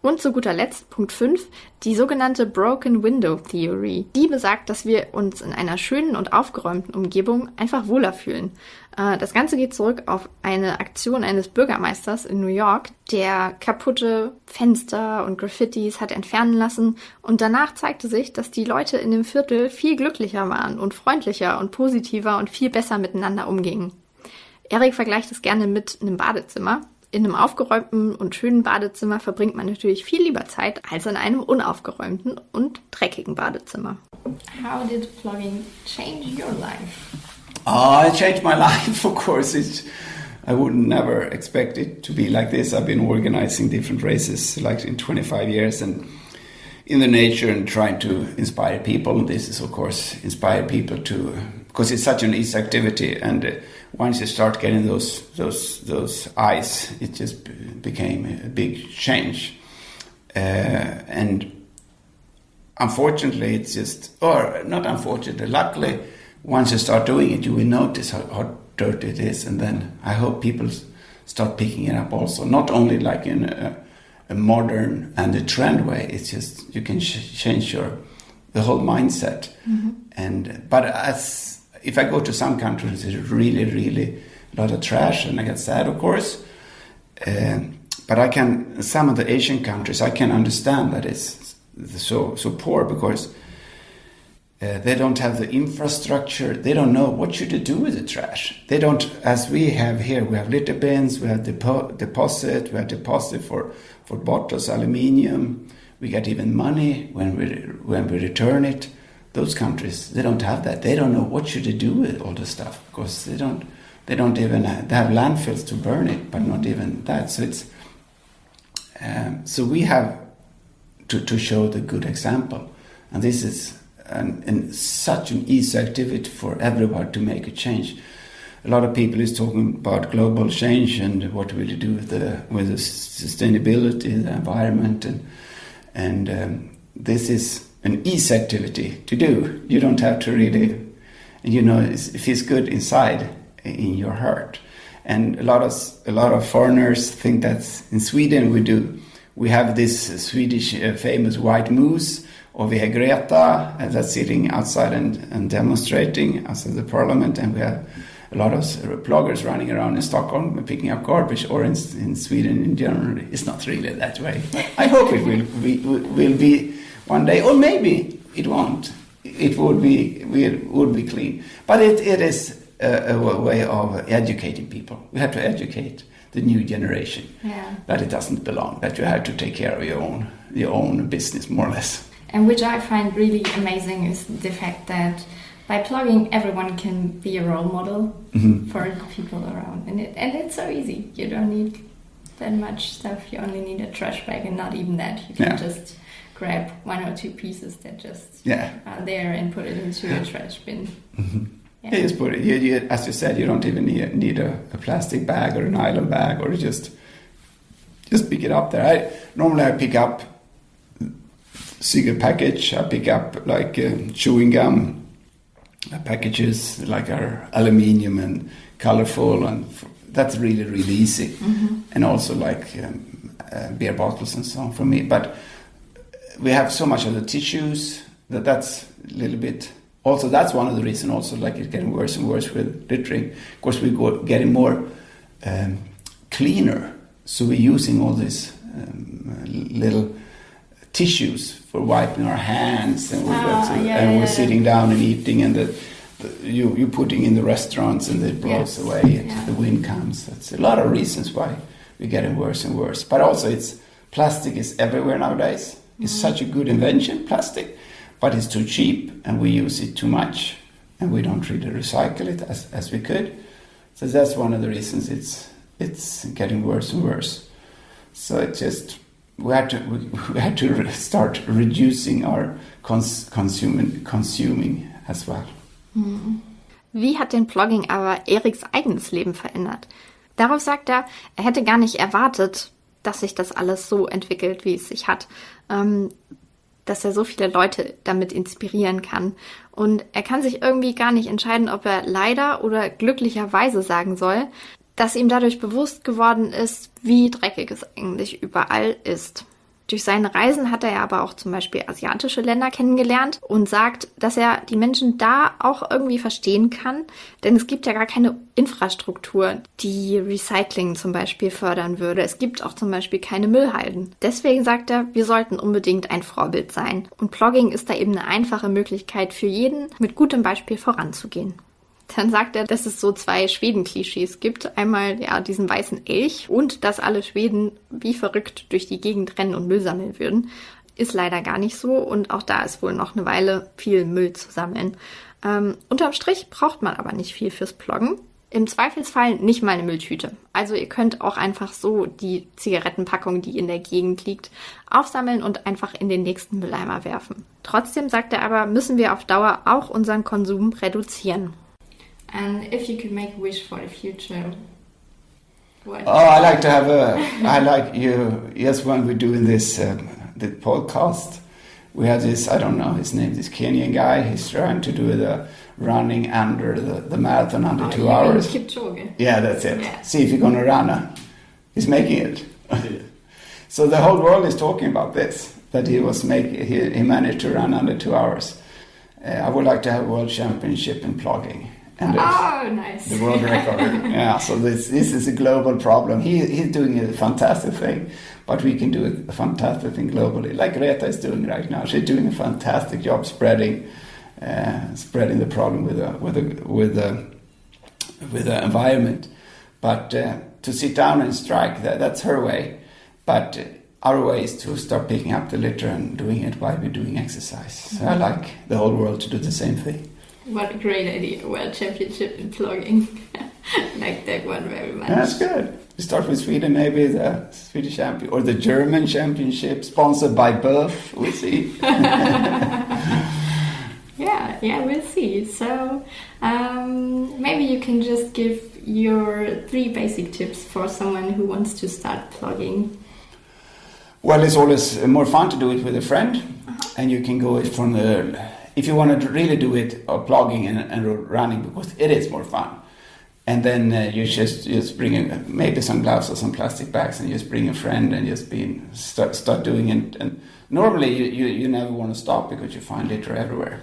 Und zu guter Letzt Punkt 5, die sogenannte Broken Window Theory. Die besagt, dass wir uns in einer schönen und aufgeräumten Umgebung einfach wohler fühlen. Äh, das Ganze geht zurück auf eine Aktion eines Bürgermeisters in New York, der kaputte Fenster und Graffitis hat entfernen lassen und danach zeigte sich, dass die Leute in dem Viertel viel glücklicher waren und freundlicher und positiver und viel besser miteinander umgingen. Erik vergleicht es gerne mit einem Badezimmer in einem aufgeräumten und schönen Badezimmer verbringt man natürlich viel lieber Zeit als in einem unaufgeräumten und dreckigen Badezimmer. How did plugging change your life? Oh, it changed my life, of course. It's, I would never expect it to be like this. I've been organizing different races like in 25 years and in the nature and trying to inspire people. This is, of course, inspire people to, because it's such an easy activity and uh, once you start getting those those those eyes, it just became a big change. Uh, and unfortunately, it's just, or not unfortunately, luckily, once you start doing it, you will notice how, how dirty it is, and then I hope people start picking it up also. Not only like in a, a modern and a trend way, it's just you can sh- change your the whole mindset. Mm-hmm. And but as if I go to some countries, there's really, really a lot of trash, and I get sad, of course. Uh, but I can some of the Asian countries, I can understand that it's so so poor because Uh, they don't have the infrastructure. They don't know what should they do with the trash. They don't, as we have here. We have litter bins. We have depo- deposit. We have deposit for for bottles, aluminium. We get even money when we when we return it. Those countries they don't have that. They don't know what should they do with all the stuff because they don't they don't even have, they have landfills to burn it, but not even that. So it's um, so we have to, to show the good example, and this is an, an, such an easy activity for everyone to make a change. A lot of people is talking about global change and what will you do with the with the sustainability, the environment, and and um, this is an easy activity to do. You don't have to really, you know, it feels good inside in your heart. And a lot of a lot of foreigners think that in Sweden we do. We have this Swedish uh, famous white moose or we have Greta that's sitting outside and, and demonstrating outside the parliament, and we have a lot of bloggers running around in Stockholm picking up garbage, or in, in Sweden in general. It's not really that way. I hope it will be, will be one day, or maybe it won't. It would be would be clean, but it, it is a, a way of educating people. We have to educate the new generation yeah. that it doesn't belong. That you have to take care of your own your own business more or less. And which I find really amazing is the fact that by plugging, everyone can be a role model Mhm. for people around, and it and it's so easy. You don't need that much stuff. You only need a trash bag, and not even that. You can Yeah. just grab one or two pieces that just Yeah. are there and put it into a trash bin. Yeah, just put it. You, you, as you said, you don't even need, need a, a plastic bag or a nylon bag, or just just pick it up there. I normally I pick up cigarette package. I pick up like uh, chewing gum packages, like are aluminium and colorful, and f- that's really really easy. And also like um, uh, beer bottles and so on for me. But we have so much of the tissues that that's a little bit also that's one of the reasons also like it's getting worse and worse with littering. Of course we go getting more um, cleaner so we're using all these um, little tissues for wiping our hands and, we're, Ah, yeah, and yeah, we're yeah. sitting down and eating and the, the, you, you're putting in the restaurants and it blows Yes. away and the wind comes. That's a lot of reasons why we're getting worse and worse. But also it's plastic is everywhere nowadays it's such a good invention plastic but it's too cheap and we use it too much and we don't really recycle it as, as we could. So that's one of the reasons it's it's getting worse and worse. So it just we had to we, we had to start reducing our cons- consuming consuming as well. Wie hat den Blogging aber Eriks eigenes Leben verändert? Darauf sagt er, er hätte gar nicht erwartet, dass sich das alles so entwickelt, wie es sich hat. Ähm, dass er so viele Leute damit inspirieren kann. Und er kann sich irgendwie gar nicht entscheiden, ob er leider oder glücklicherweise sagen soll, dass ihm dadurch bewusst geworden ist, wie dreckig es eigentlich überall ist. Durch seine Reisen hat er aber auch zum Beispiel asiatische Länder kennengelernt und sagt, dass er die Menschen da auch irgendwie verstehen kann, denn es gibt ja gar keine Infrastruktur, die Recycling zum Beispiel fördern würde. Es gibt auch zum Beispiel keine Müllhalden. Deswegen sagt er, wir sollten unbedingt ein Vorbild sein. Und Blogging ist da eben eine einfache Möglichkeit für jeden, mit gutem Beispiel voranzugehen. Dann sagt er, dass es so zwei Schweden-Klischees gibt. Einmal ja diesen weißen Elch und dass alle Schweden wie verrückt durch die Gegend rennen und Müll sammeln würden. Ist leider gar nicht so und auch da ist wohl noch eine Weile viel Müll zu sammeln. Ähm, unterm Strich braucht man aber nicht viel fürs Bloggen. Im Zweifelsfall nicht mal eine Mülltüte. Also ihr könnt auch einfach so die Zigarettenpackung, die in der Gegend liegt, aufsammeln und einfach in den nächsten Mülleimer werfen. Trotzdem sagt er aber, müssen wir auf Dauer auch unseren Konsum reduzieren. And if you could make a wish for the future, what? Oh, I like to have a. I like you. Yes, when we're doing this um, the podcast, we have this. I don't know his name. This Kenyan guy. He's trying to do the running under the, the marathon under Oh, two hours. Kipchoge. Yeah, that's it. Yeah. See if you're gonna run. uh, He's making it. so the whole world is talking about this. That he was making. He, he managed to run under two hours. Uh, I would like to have a world championship in plugging. And Oh, nice. the world record. yeah, so this this is a global problem. He he's doing a fantastic thing, but we can do a fantastic thing globally. Like Greta is doing right now. She's doing a fantastic job spreading uh, spreading the problem with the with the with the with the environment. But uh, to sit down and strike, that, that's her way. But our way is to start picking up the litter and doing it while we're doing exercise. So I like the whole world to do the same thing. What a great idea! World Championship in plugging. like that one very much. That's good. We start with Sweden, maybe the Swedish champion or the German championship, sponsored by Buff. We'll see. yeah, yeah, we'll see. So um, maybe you can just give your three basic tips for someone who wants to start plugging. Well, it's always more fun to do it with a friend, uh-huh. and you can go it from the. If you want to really do it, or plugging and, and running, because it is more fun. And then uh, you just just bring in maybe some gloves or some plastic bags and just bring a friend and just be start, start doing it. And normally you, you, you never want to stop because you find litter everywhere.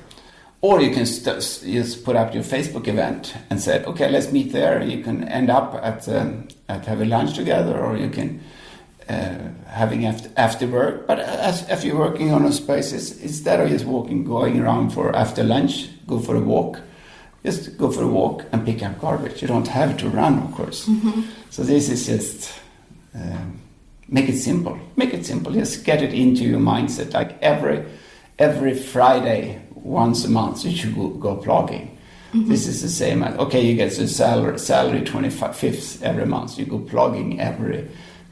Or you can st- just put up your facebook event and say okay let's meet there. You can end up at um, at having lunch together or you can uh, having after, after work but as, if you're working on a space instead of just walking going around for after lunch go for a walk just go for a walk and pick up garbage. You don't have to run, of course. Mm-hmm. So this is just um, make it simple. Make it simple. Just get it into your mindset. Like every every Friday, once a month, you should go, go plugging. Mm-hmm. This is the same. As, okay, you get the salary salary twenty fifth every month. You go plugging every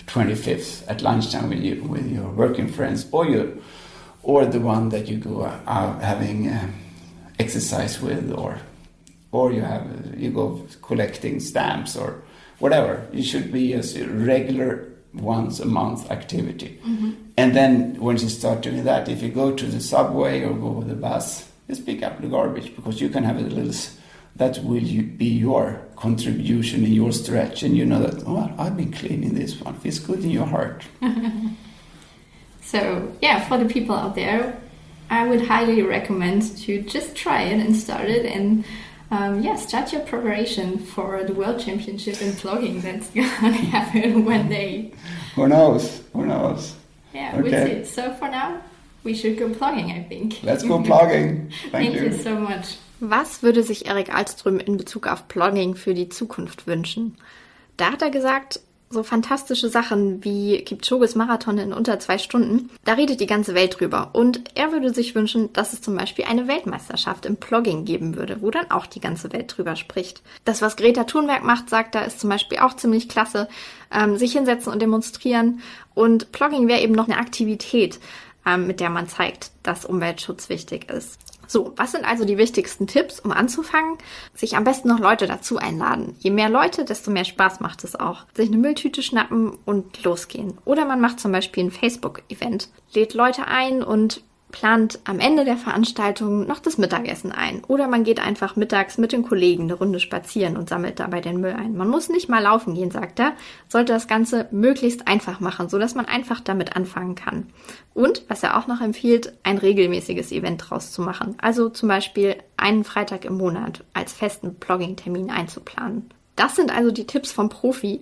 twenty fifth at lunchtime with you with your working friends, or you or the one that you go out having um, exercise with, or or you have you go collecting stamps or whatever. It should be a regular once a month activity. Mm-hmm. And then once you start doing that, if you go to the subway or go with the bus, just pick up the garbage because you can have a little. That will be your contribution in your stretch, and you know that. Oh, I've been cleaning this one. Feels good in your heart. so yeah, for the people out there, I would highly recommend to just try it and start it and um, yeah, start your preparation for the World Championship in plugging that's going to happen one day. Who knows? Who knows? Yeah, okay. we'll see. So for now, we should go plugging, I think. Let's go plugging. Thank, Thank you. you so much. Was würde sich Erik Alström in Bezug auf Plugging für die Zukunft wünschen? Da hat er gesagt, so fantastische Sachen wie Kipchoges Marathon in unter zwei Stunden, da redet die ganze Welt drüber. Und er würde sich wünschen, dass es zum Beispiel eine Weltmeisterschaft im Plogging geben würde, wo dann auch die ganze Welt drüber spricht. Das, was Greta Thunberg macht, sagt er, ist zum Beispiel auch ziemlich klasse. Ähm, sich hinsetzen und demonstrieren. Und Plogging wäre eben noch eine Aktivität, ähm, mit der man zeigt, dass Umweltschutz wichtig ist. So, was sind also die wichtigsten Tipps, um anzufangen? Sich am besten noch Leute dazu einladen. Je mehr Leute, desto mehr Spaß macht es auch. Sich eine Mülltüte schnappen und losgehen. Oder man macht zum Beispiel ein Facebook-Event, lädt Leute ein und plant am Ende der Veranstaltung noch das Mittagessen ein. Oder man geht einfach mittags mit den Kollegen eine Runde spazieren und sammelt dabei den Müll ein. Man muss nicht mal laufen gehen, sagt er, sollte das Ganze möglichst einfach machen, sodass man einfach damit anfangen kann. Und, was er auch noch empfiehlt, ein regelmäßiges Event draus zu machen. Also zum Beispiel einen Freitag im Monat als festen Blogging-Termin einzuplanen. Das sind also die Tipps vom Profi.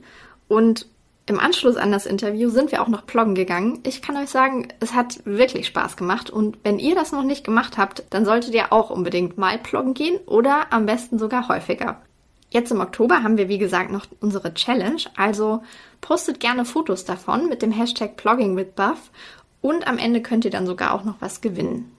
Und im Anschluss an das Interview sind wir auch noch bloggen gegangen. Ich kann euch sagen, es hat wirklich Spaß gemacht und wenn ihr das noch nicht gemacht habt, dann solltet ihr auch unbedingt mal bloggen gehen oder am besten sogar häufiger. Jetzt im Oktober haben wir wie gesagt noch unsere Challenge, also postet gerne Fotos davon mit dem Hashtag bloggingwithbuff und am Ende könnt ihr dann sogar auch noch was gewinnen.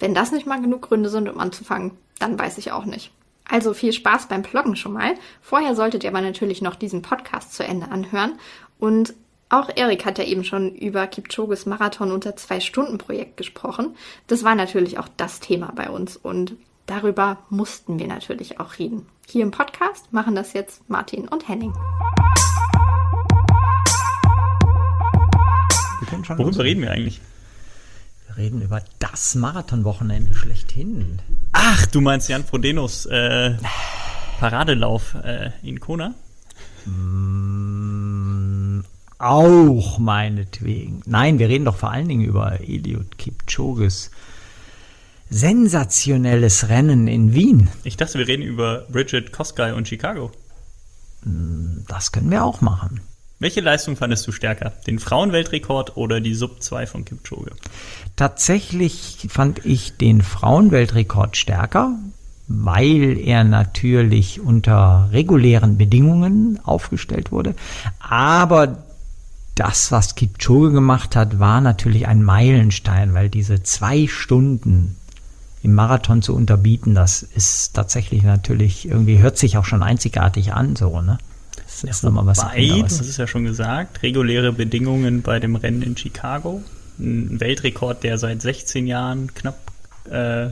Wenn das nicht mal genug Gründe sind, um anzufangen, dann weiß ich auch nicht. Also viel Spaß beim Bloggen schon mal. Vorher solltet ihr aber natürlich noch diesen Podcast zu Ende anhören. Und auch Erik hat ja eben schon über Kipchoges Marathon unter zwei Stunden Projekt gesprochen. Das war natürlich auch das Thema bei uns und darüber mussten wir natürlich auch reden. Hier im Podcast machen das jetzt Martin und Henning. Worüber reden wir eigentlich? Wir reden über das Marathonwochenende schlechthin. Ach, du meinst Jan Frodenos äh, Paradelauf äh, in Kona? Mm, auch meinetwegen. Nein, wir reden doch vor allen Dingen über Eliud Kipchoges sensationelles Rennen in Wien. Ich dachte, wir reden über Bridget Kosgei und Chicago. Mm, das können wir auch machen. Welche Leistung fandest du stärker? Den Frauenweltrekord oder die Sub 2 von Kipchoge? Tatsächlich fand ich den Frauenweltrekord stärker, weil er natürlich unter regulären Bedingungen aufgestellt wurde. Aber das, was Kipchoge gemacht hat, war natürlich ein Meilenstein, weil diese zwei Stunden im Marathon zu unterbieten, das ist tatsächlich natürlich irgendwie hört sich auch schon einzigartig an, so, ne? Das ist ja, nochmal was anderes. Das ist ja schon gesagt, reguläre Bedingungen bei dem Rennen in Chicago. Ein Weltrekord, der seit 16 Jahren knapp, äh,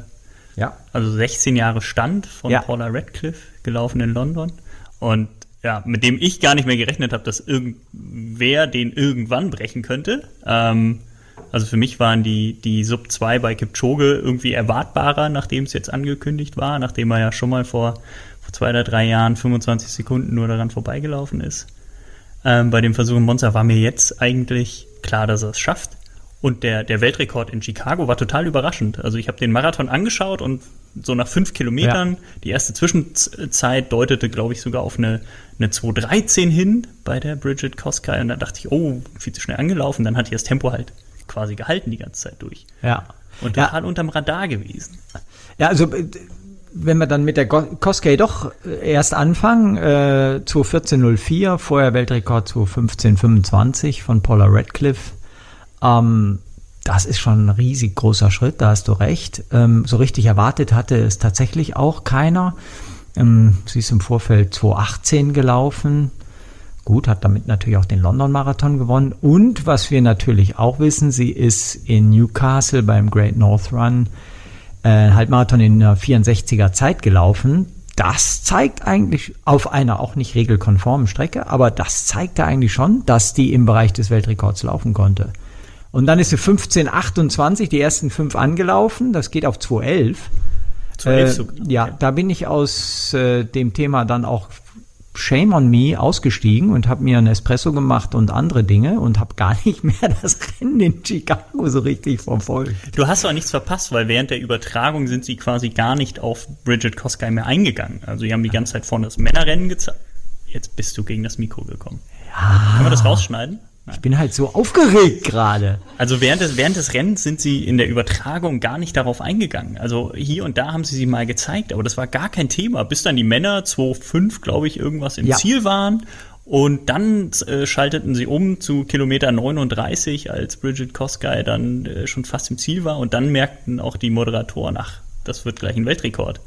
ja. also 16 Jahre stand von ja. Paula Radcliffe, gelaufen in London. Und ja, mit dem ich gar nicht mehr gerechnet habe, dass irgendwer den irgendwann brechen könnte. Ähm, also für mich waren die, die Sub 2 bei Kipchoge irgendwie erwartbarer, nachdem es jetzt angekündigt war, nachdem er ja schon mal vor, vor zwei oder drei Jahren 25 Sekunden nur daran vorbeigelaufen ist. Ähm, bei dem Versuch in Monza war mir jetzt eigentlich klar, dass er es schafft. Und der, der Weltrekord in Chicago war total überraschend. Also ich habe den Marathon angeschaut und so nach fünf Kilometern, ja. die erste Zwischenzeit deutete, glaube ich, sogar auf eine, eine 2.13 hin bei der Bridget Koskay. Und dann dachte ich, oh, viel zu schnell angelaufen. Dann hat die das Tempo halt quasi gehalten die ganze Zeit durch. Ja. Und total ja. unterm Radar gewesen. Ja, also äh, wenn wir dann mit der Koskay doch äh, erst anfangen, äh, 2.14.04, vorher Weltrekord 2.15.25 von Paula Radcliffe. Ähm, das ist schon ein riesig großer Schritt, da hast du recht. Ähm, so richtig erwartet hatte es tatsächlich auch keiner. Ähm, sie ist im Vorfeld 2018 gelaufen. Gut, hat damit natürlich auch den London-Marathon gewonnen. Und was wir natürlich auch wissen, sie ist in Newcastle beim Great North Run äh, Halbmarathon in einer 64er Zeit gelaufen. Das zeigt eigentlich auf einer auch nicht regelkonformen Strecke, aber das zeigte eigentlich schon, dass die im Bereich des Weltrekords laufen konnte. Und dann ist sie 15,28 die ersten fünf angelaufen. Das geht auf 2,11. 2,11 äh, ja, da bin ich aus äh, dem Thema dann auch Shame on Me ausgestiegen und habe mir einen Espresso gemacht und andere Dinge und habe gar nicht mehr das Rennen in Chicago so richtig verfolgt. Du hast auch nichts verpasst, weil während der Übertragung sind sie quasi gar nicht auf Bridget Koskay mehr eingegangen. Also die haben die ganze Zeit vorne das Männerrennen gezeigt. Jetzt bist du gegen das Mikro gekommen. Ja. Können wir das rausschneiden? Ich bin halt so aufgeregt gerade. Also während des, während des Rennens sind sie in der Übertragung gar nicht darauf eingegangen. Also hier und da haben sie sie mal gezeigt, aber das war gar kein Thema, bis dann die Männer 2,5, glaube ich, irgendwas im ja. Ziel waren. Und dann äh, schalteten sie um zu Kilometer 39, als Bridget Koskay dann äh, schon fast im Ziel war. Und dann merkten auch die Moderatoren, ach, das wird gleich ein Weltrekord,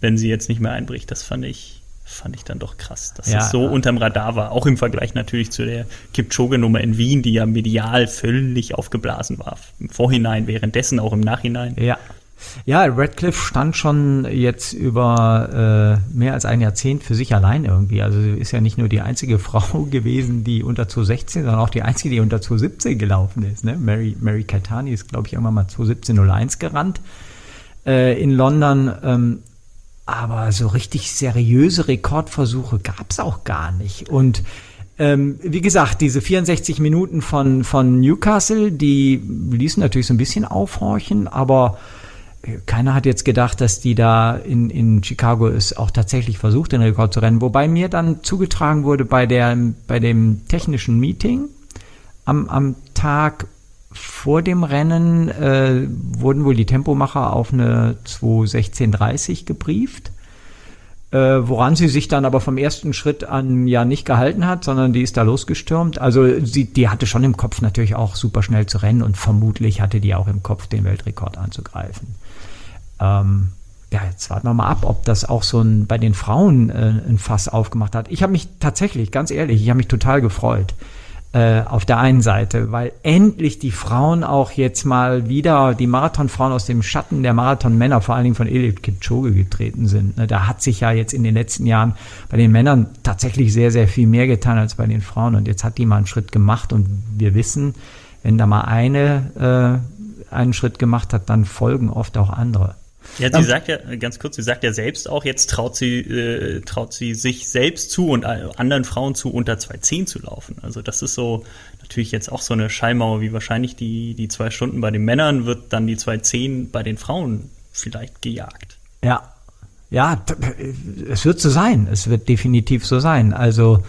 wenn sie jetzt nicht mehr einbricht. Das fand ich fand ich dann doch krass, dass ja, es so ja. unterm Radar war. Auch im Vergleich natürlich zu der Kipchoge-Nummer in Wien, die ja medial völlig aufgeblasen war. Im Vorhinein, währenddessen, auch im Nachhinein. Ja. Ja, Radcliffe stand schon jetzt über äh, mehr als ein Jahrzehnt für sich allein irgendwie. Also sie ist ja nicht nur die einzige Frau gewesen, die unter 216, sondern auch die einzige, die unter 217 gelaufen ist. Ne? Mary, Mary Catani ist, glaube ich, irgendwann mal 217.01 gerannt äh, in London. Ähm, aber so richtig seriöse Rekordversuche gab es auch gar nicht. Und ähm, wie gesagt, diese 64 Minuten von, von Newcastle, die ließen natürlich so ein bisschen aufhorchen, aber äh, keiner hat jetzt gedacht, dass die da in, in Chicago es auch tatsächlich versucht, den Rekord zu rennen. Wobei mir dann zugetragen wurde bei, der, bei dem technischen Meeting am, am Tag vor dem Rennen äh, wurden wohl die Tempomacher auf eine 2.16.30 gebrieft, äh, woran sie sich dann aber vom ersten Schritt an ja nicht gehalten hat, sondern die ist da losgestürmt. Also sie, die hatte schon im Kopf natürlich auch super schnell zu rennen und vermutlich hatte die auch im Kopf, den Weltrekord anzugreifen. Ähm, ja, jetzt warten wir mal ab, ob das auch so ein, bei den Frauen äh, ein Fass aufgemacht hat. Ich habe mich tatsächlich, ganz ehrlich, ich habe mich total gefreut äh, auf der einen Seite, weil endlich die Frauen auch jetzt mal wieder, die Marathonfrauen aus dem Schatten der Marathonmänner, vor allen Dingen von Eliud Kipchoge getreten sind. Ne? Da hat sich ja jetzt in den letzten Jahren bei den Männern tatsächlich sehr, sehr viel mehr getan als bei den Frauen. Und jetzt hat die mal einen Schritt gemacht und wir wissen, wenn da mal eine äh, einen Schritt gemacht hat, dann folgen oft auch andere. Ja, sie ähm, sagt ja, ganz kurz, sie sagt ja selbst auch, jetzt traut sie, äh, traut sie sich selbst zu und anderen Frauen zu, unter 2,10 zu laufen. Also das ist so natürlich jetzt auch so eine Schallmauer, wie wahrscheinlich die, die zwei Stunden bei den Männern wird dann die 2,10 bei den Frauen vielleicht gejagt. Ja, ja, es wird so sein. Es wird definitiv so sein. Also,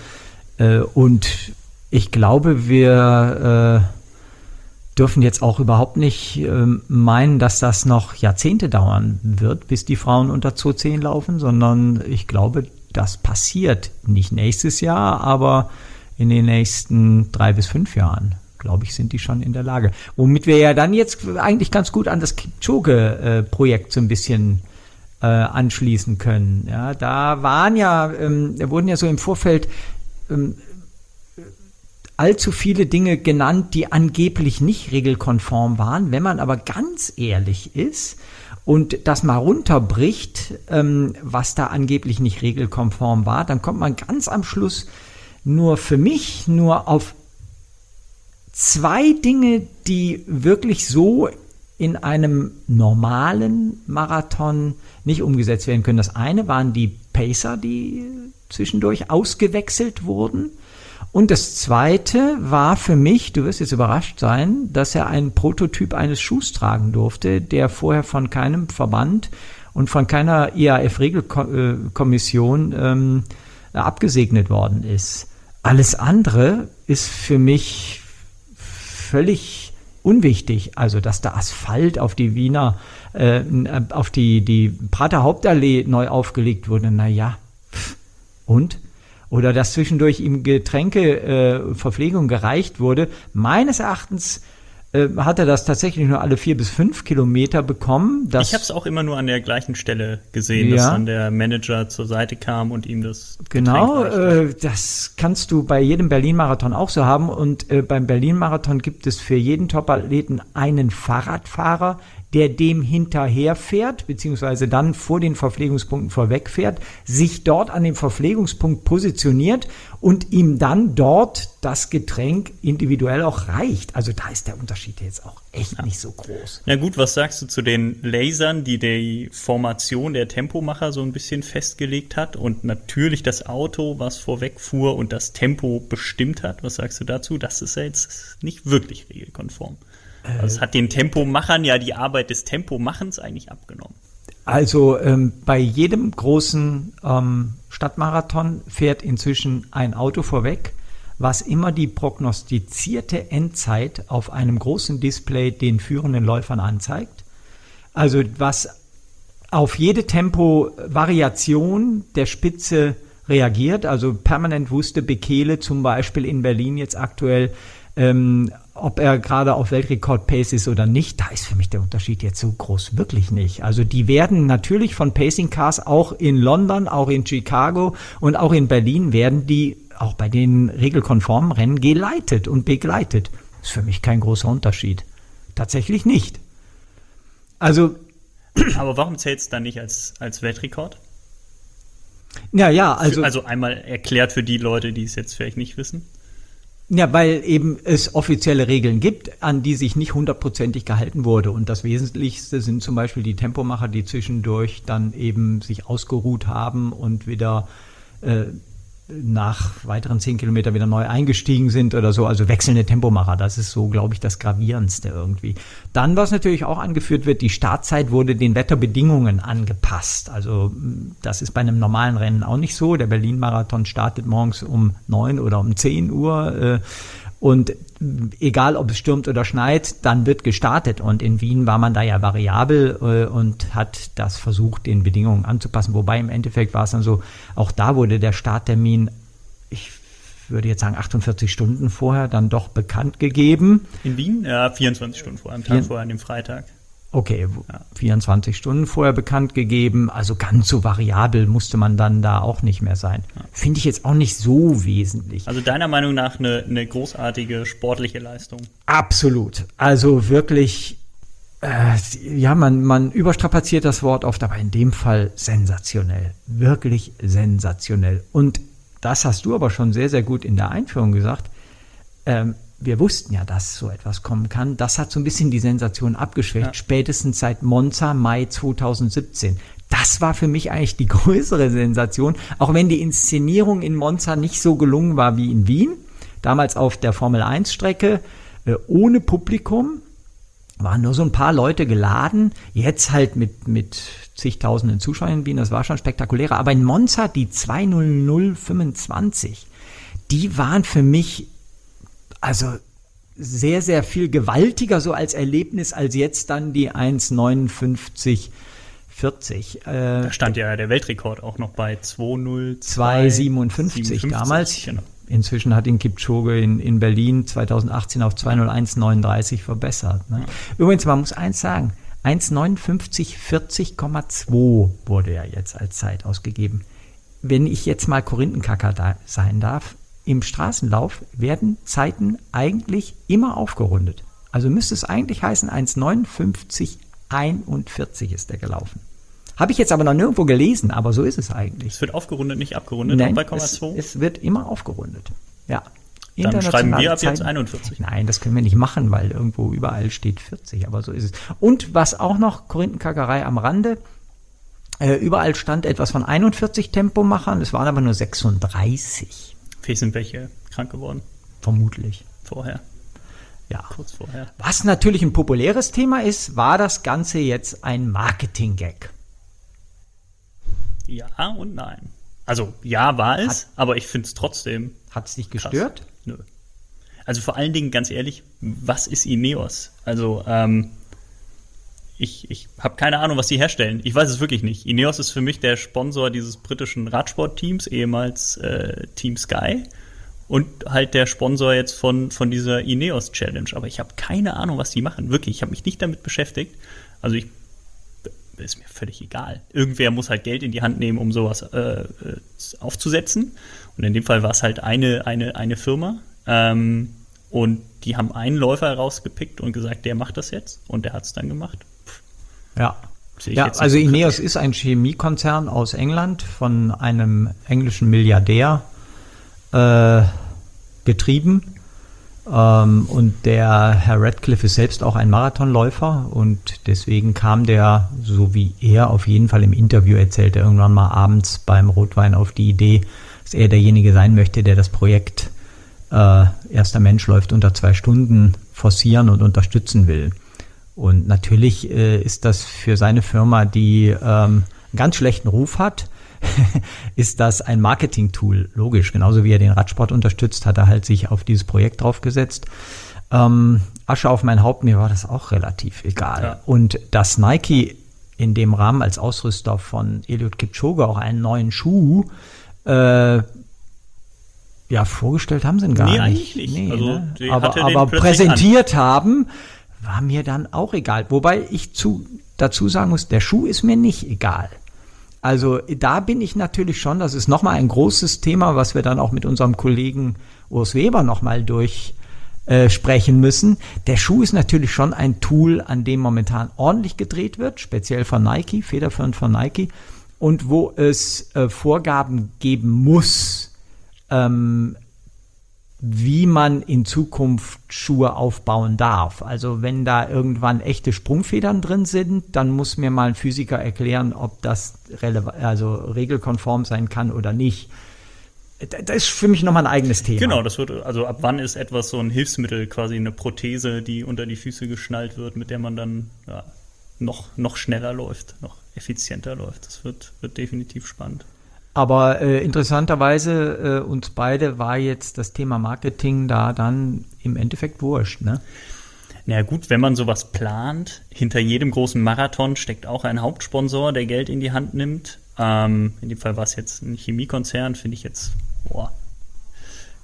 äh, und ich glaube, wir äh, dürfen jetzt auch überhaupt nicht äh, meinen, dass das noch Jahrzehnte dauern wird, bis die Frauen unter Zoo 10 laufen, sondern ich glaube, das passiert nicht nächstes Jahr, aber in den nächsten drei bis fünf Jahren glaube ich, sind die schon in der Lage. Womit wir ja dann jetzt eigentlich ganz gut an das Kipchoge-Projekt so ein bisschen äh, anschließen können. Ja, da waren ja, ähm, wurden ja so im Vorfeld ähm, allzu viele Dinge genannt, die angeblich nicht regelkonform waren. Wenn man aber ganz ehrlich ist und das mal runterbricht, ähm, was da angeblich nicht regelkonform war, dann kommt man ganz am Schluss nur für mich nur auf zwei Dinge, die wirklich so in einem normalen Marathon nicht umgesetzt werden können. Das eine waren die Pacer, die zwischendurch ausgewechselt wurden. Und das zweite war für mich, du wirst jetzt überrascht sein, dass er einen Prototyp eines Schuhs tragen durfte, der vorher von keinem Verband und von keiner IAF-Regelkommission ähm, abgesegnet worden ist. Alles andere ist für mich völlig unwichtig. Also, dass der Asphalt auf die Wiener, äh, auf die, die Prater Hauptallee neu aufgelegt wurde, naja, und? Oder dass zwischendurch ihm Getränke, äh, Verpflegung gereicht wurde. Meines Erachtens äh, hat er das tatsächlich nur alle vier bis fünf Kilometer bekommen. ich habe es auch immer nur an der gleichen Stelle gesehen, ja. dass dann der Manager zur Seite kam und ihm das. Genau, äh, das kannst du bei jedem Berlin-Marathon auch so haben. Und äh, beim Berlin-Marathon gibt es für jeden Top-Athleten einen Fahrradfahrer, der dem hinterherfährt, beziehungsweise dann vor den Verpflegungspunkten vorwegfährt, sich dort an dem Verpflegungspunkt positioniert und ihm dann dort das Getränk individuell auch reicht. Also da ist der Unterschied jetzt auch echt ja. nicht so groß. Na gut, was sagst du zu den Lasern, die die Formation der Tempomacher so ein bisschen festgelegt hat und natürlich das Auto, was vorwegfuhr und das Tempo bestimmt hat? Was sagst du dazu? Das ist ja jetzt nicht wirklich regelkonform. Also es hat den Tempomachern ja die Arbeit des Tempomachens eigentlich abgenommen. Also ähm, bei jedem großen ähm, Stadtmarathon fährt inzwischen ein Auto vorweg, was immer die prognostizierte Endzeit auf einem großen Display den führenden Läufern anzeigt. Also was auf jede Tempovariation der Spitze reagiert. Also permanent wusste Bekele zum Beispiel in Berlin jetzt aktuell, ähm, ob er gerade auf Weltrekord-Pace ist oder nicht, da ist für mich der Unterschied jetzt so groß wirklich nicht. Also die werden natürlich von Pacing Cars auch in London, auch in Chicago und auch in Berlin werden die auch bei den regelkonformen Rennen geleitet und begleitet. Ist für mich kein großer Unterschied. Tatsächlich nicht. Also. Aber warum zählt es dann nicht als, als Weltrekord? Ja, ja, also. Also einmal erklärt für die Leute, die es jetzt vielleicht nicht wissen. Ja, weil eben es offizielle Regeln gibt, an die sich nicht hundertprozentig gehalten wurde. Und das Wesentlichste sind zum Beispiel die Tempomacher, die zwischendurch dann eben sich ausgeruht haben und wieder äh, nach weiteren zehn Kilometern wieder neu eingestiegen sind oder so, also wechselnde Tempomacher. Das ist so, glaube ich, das Gravierendste irgendwie. Dann, was natürlich auch angeführt wird, die Startzeit wurde den Wetterbedingungen angepasst. Also das ist bei einem normalen Rennen auch nicht so. Der Berlin-Marathon startet morgens um neun oder um zehn Uhr. Äh, und egal, ob es stürmt oder schneit, dann wird gestartet. Und in Wien war man da ja variabel äh, und hat das versucht, den Bedingungen anzupassen. Wobei im Endeffekt war es dann so, auch da wurde der Starttermin, ich würde jetzt sagen 48 Stunden vorher, dann doch bekannt gegeben. In Wien? Ja, 24 Stunden vorher, am Tag vorher, an dem Freitag. Okay, ja. 24 Stunden vorher bekannt gegeben, also ganz so variabel musste man dann da auch nicht mehr sein. Finde ich jetzt auch nicht so wesentlich. Also deiner Meinung nach eine, eine großartige sportliche Leistung? Absolut. Also wirklich, äh, ja, man, man überstrapaziert das Wort oft, aber in dem Fall sensationell. Wirklich sensationell. Und das hast du aber schon sehr, sehr gut in der Einführung gesagt. Ähm, wir wussten ja, dass so etwas kommen kann. Das hat so ein bisschen die Sensation abgeschwächt, ja. spätestens seit Monza Mai 2017. Das war für mich eigentlich die größere Sensation, auch wenn die Inszenierung in Monza nicht so gelungen war wie in Wien. Damals auf der Formel 1 Strecke äh, ohne Publikum, waren nur so ein paar Leute geladen. Jetzt halt mit, mit zigtausenden Zuschauern in Wien, das war schon spektakulärer. Aber in Monza, die 20025, die waren für mich also sehr, sehr viel gewaltiger so als Erlebnis als jetzt dann die 1,59 40. Äh, da stand ja der Weltrekord auch noch bei 2,057 damals. Genau. Inzwischen hat ihn Kipchoge in, in Berlin 2018 auf 2,0139 verbessert. Ne? Übrigens, man muss eins sagen, 1,59 40,2 wurde ja jetzt als Zeit ausgegeben. Wenn ich jetzt mal Korinthenkacker da sein darf, im Straßenlauf werden Zeiten eigentlich immer aufgerundet. Also müsste es eigentlich heißen 1,59,41 ist der gelaufen. Habe ich jetzt aber noch nirgendwo gelesen, aber so ist es eigentlich. Es wird aufgerundet, nicht abgerundet, Nein, bei Komma es, es wird immer aufgerundet. Ja. Dann schreiben wir ab jetzt 41. Nein, das können wir nicht machen, weil irgendwo überall steht 40, aber so ist es. Und was auch noch, Korinthenkackerei am Rande, äh, überall stand etwas von 41 Tempomachern, es waren aber nur 36. Vielleicht sind welche krank geworden. Vermutlich. Vorher. Ja. Kurz vorher. Was natürlich ein populäres Thema ist, war das Ganze jetzt ein Marketing-Gag? Ja und nein. Also ja war es, hat, aber ich finde es trotzdem. Hat es dich gestört? Krass. Nö. Also vor allen Dingen, ganz ehrlich, was ist Ineos? Also ähm, ich, ich habe keine Ahnung, was die herstellen. Ich weiß es wirklich nicht. Ineos ist für mich der Sponsor dieses britischen Radsportteams, ehemals äh, Team Sky. Und halt der Sponsor jetzt von, von dieser Ineos Challenge. Aber ich habe keine Ahnung, was die machen. Wirklich, ich habe mich nicht damit beschäftigt. Also ich ist mir völlig egal. Irgendwer muss halt Geld in die Hand nehmen, um sowas äh, äh aufzusetzen. Und in dem Fall war es halt eine, eine, eine Firma. Ähm, und die haben einen Läufer herausgepickt und gesagt, der macht das jetzt. Und der hat es dann gemacht. Ja. Ja, also Ineos ist ein Chemiekonzern aus England von einem englischen Milliardär äh, getrieben. Ähm, und der Herr Radcliffe ist selbst auch ein Marathonläufer und deswegen kam der, so wie er auf jeden Fall im Interview erzählte, irgendwann mal abends beim Rotwein auf die Idee, dass er derjenige sein möchte, der das Projekt äh, Erster Mensch läuft unter zwei Stunden forcieren und unterstützen will. Und natürlich äh, ist das für seine Firma, die ähm, einen ganz schlechten Ruf hat, ist das ein Marketing-Tool, logisch. Genauso wie er den Radsport unterstützt, hat er halt sich auf dieses Projekt draufgesetzt. Ähm, Asche auf mein Haupt, mir war das auch relativ egal. Ja. Und dass Nike in dem Rahmen als Ausrüster von Eliud Kipchoge auch einen neuen Schuh äh, ja, vorgestellt haben sie ihn gar nee, nicht. nicht. Nee, also, ne? Aber, aber präsentiert an. haben, war mir dann auch egal. Wobei ich zu, dazu sagen muss, der Schuh ist mir nicht egal. Also da bin ich natürlich schon, das ist nochmal ein großes Thema, was wir dann auch mit unserem Kollegen Urs Weber nochmal durchsprechen äh, müssen. Der Schuh ist natürlich schon ein Tool, an dem momentan ordentlich gedreht wird, speziell von Nike, federführend von Nike, und wo es äh, Vorgaben geben muss, ähm, wie man in Zukunft Schuhe aufbauen darf. Also wenn da irgendwann echte Sprungfedern drin sind, dann muss mir mal ein Physiker erklären, ob das also regelkonform sein kann oder nicht. Das ist für mich nochmal ein eigenes Thema. Genau, das wird, also ab wann ist etwas so ein Hilfsmittel, quasi eine Prothese, die unter die Füße geschnallt wird, mit der man dann ja, noch, noch schneller läuft, noch effizienter läuft. Das wird, wird definitiv spannend. Aber äh, interessanterweise, äh, uns beide war jetzt das Thema Marketing da dann im Endeffekt wurscht, ne? Na gut, wenn man sowas plant, hinter jedem großen Marathon steckt auch ein Hauptsponsor, der Geld in die Hand nimmt. Ähm, in dem Fall war es jetzt ein Chemiekonzern, finde ich jetzt, boah,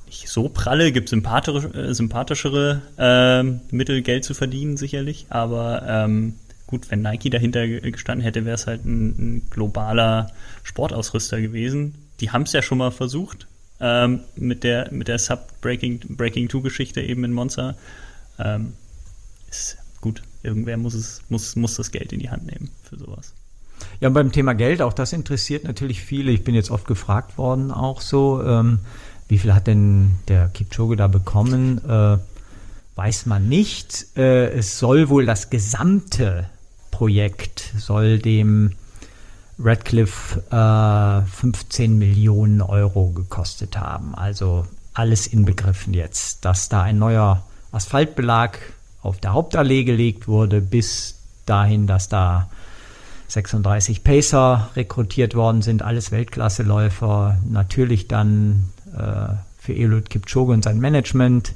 nicht so pralle, gibt sympathischere, äh, sympathischere äh, Mittel, Geld zu verdienen, sicherlich. Aber ähm, gut, wenn Nike dahinter gestanden hätte, wäre es halt ein, ein, globaler Sportausrüster gewesen. Die haben es ja schon mal versucht ähm, mit der mit der Sub Breaking Breaking 2 Geschichte eben in Monza. Ähm, ist gut. Irgendwer muss es muss muss das Geld in die Hand nehmen für sowas. Ja, beim Thema Geld, auch das interessiert natürlich viele. Ich bin jetzt oft gefragt worden, auch so, ähm, wie viel hat denn der Kipchoge da bekommen? Äh, weiß man nicht. Äh, es soll wohl das gesamte Projekt soll dem Radcliffe äh, 15 Millionen Euro gekostet haben. Also alles inbegriffen jetzt, dass da ein neuer Asphaltbelag auf der Hauptallee gelegt wurde, bis dahin, dass da 36 Pacer rekrutiert worden sind, alles Weltklasseläufer. Natürlich dann äh, für Eliud Kipchoge und sein Management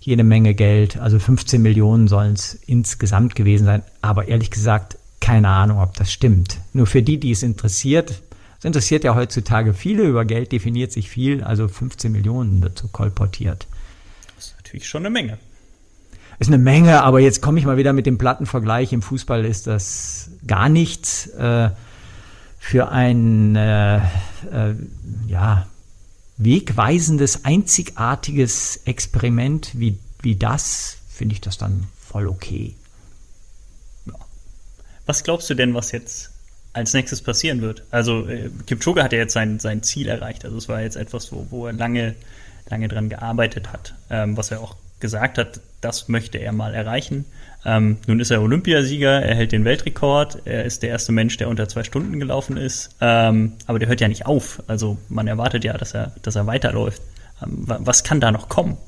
jede Menge Geld. Also 15 Millionen sollen es insgesamt gewesen sein. Aber ehrlich gesagt, keine Ahnung, ob das stimmt. Nur für die, die es interessiert, es interessiert ja heutzutage viele, über Geld definiert sich viel, also 15 Millionen wird so kolportiert. Das ist natürlich schon eine Menge. Ist eine Menge, aber jetzt komme ich mal wieder mit dem Plattenvergleich. Im Fußball ist das gar nichts. Äh, für ein äh, äh, ja, wegweisendes, einzigartiges Experiment wie, wie das, finde ich das dann voll okay. Ja. Was glaubst du denn, was jetzt als nächstes passieren wird? Also äh, Kipchoge hat ja jetzt sein, sein Ziel erreicht. Also es war jetzt etwas, wo, wo er lange, lange dran gearbeitet hat, ähm, was er auch gesagt hat, das möchte er mal erreichen. Ähm, nun ist er Olympiasieger, er hält den Weltrekord, er ist der erste Mensch, der unter zwei Stunden gelaufen ist, ähm, aber der hört ja nicht auf. Also man erwartet ja, dass er, dass er weiterläuft. Ähm, was kann da noch kommen?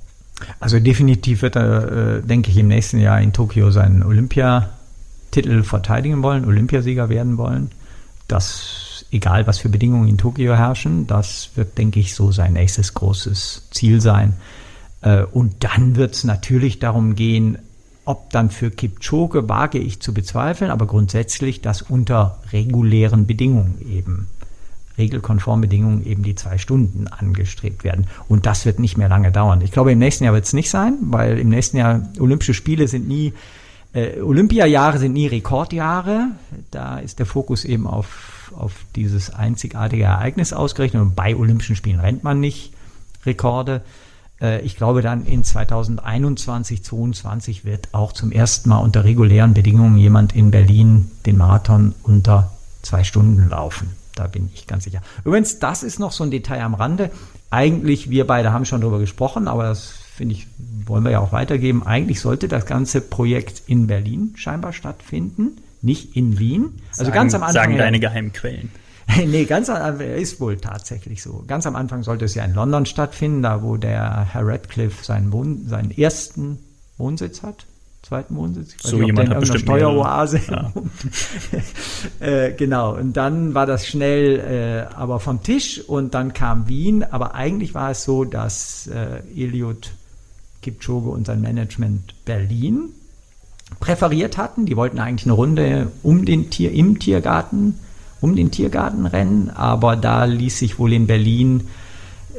Also definitiv wird er, äh, denke ich, im nächsten Jahr in Tokio seinen Olympiatitel verteidigen wollen, Olympiasieger werden wollen. Das, egal was für Bedingungen in Tokio herrschen, das wird, denke ich, so sein nächstes großes Ziel sein. Äh, und dann wird es natürlich darum gehen, ob dann für Kipchoge wage ich zu bezweifeln, aber grundsätzlich, dass unter regulären Bedingungen eben, regelkonformen Bedingungen eben die zwei Stunden angestrebt werden. Und das wird nicht mehr lange dauern. Ich glaube, im nächsten Jahr wird es nicht sein, weil im nächsten Jahr Olympische Spiele sind nie, äh, Olympiajahre sind nie Rekordjahre. Da ist der Fokus eben auf, auf dieses einzigartige Ereignis ausgerechnet. Und bei Olympischen Spielen rennt man nicht Rekorde. Äh, ich glaube, dann in 2021, 2022 wird auch zum ersten Mal unter regulären Bedingungen jemand in Berlin den Marathon unter zwei Stunden laufen. Da bin ich ganz sicher. Übrigens, das ist noch so ein Detail am Rande. Eigentlich, wir beide haben schon darüber gesprochen, aber das finde ich, wollen wir ja auch weitergeben. Eigentlich sollte das ganze Projekt in Berlin scheinbar stattfinden, nicht in Wien. Also sagen, ganz am Anfang. Sagen deine geheimen Quellen. nee, ganz ist wohl tatsächlich so. Ganz am Anfang sollte es ja in London stattfinden, da wo der Herr Radcliffe seinen, Wohn seinen ersten Wohnsitz hat. Zweiten Wohnsitz. Ich so nicht, jemand hat bestimmt Steueroase. Ja. äh, genau. Und dann war das schnell äh, aber vom Tisch und dann kam Wien. Aber eigentlich war es so, dass äh, Eliot Kipchoge und sein Management Berlin präferiert hatten. Die wollten eigentlich eine Runde um den Tier im Tiergarten um den Tiergarten rennen, aber da ließ sich wohl in Berlin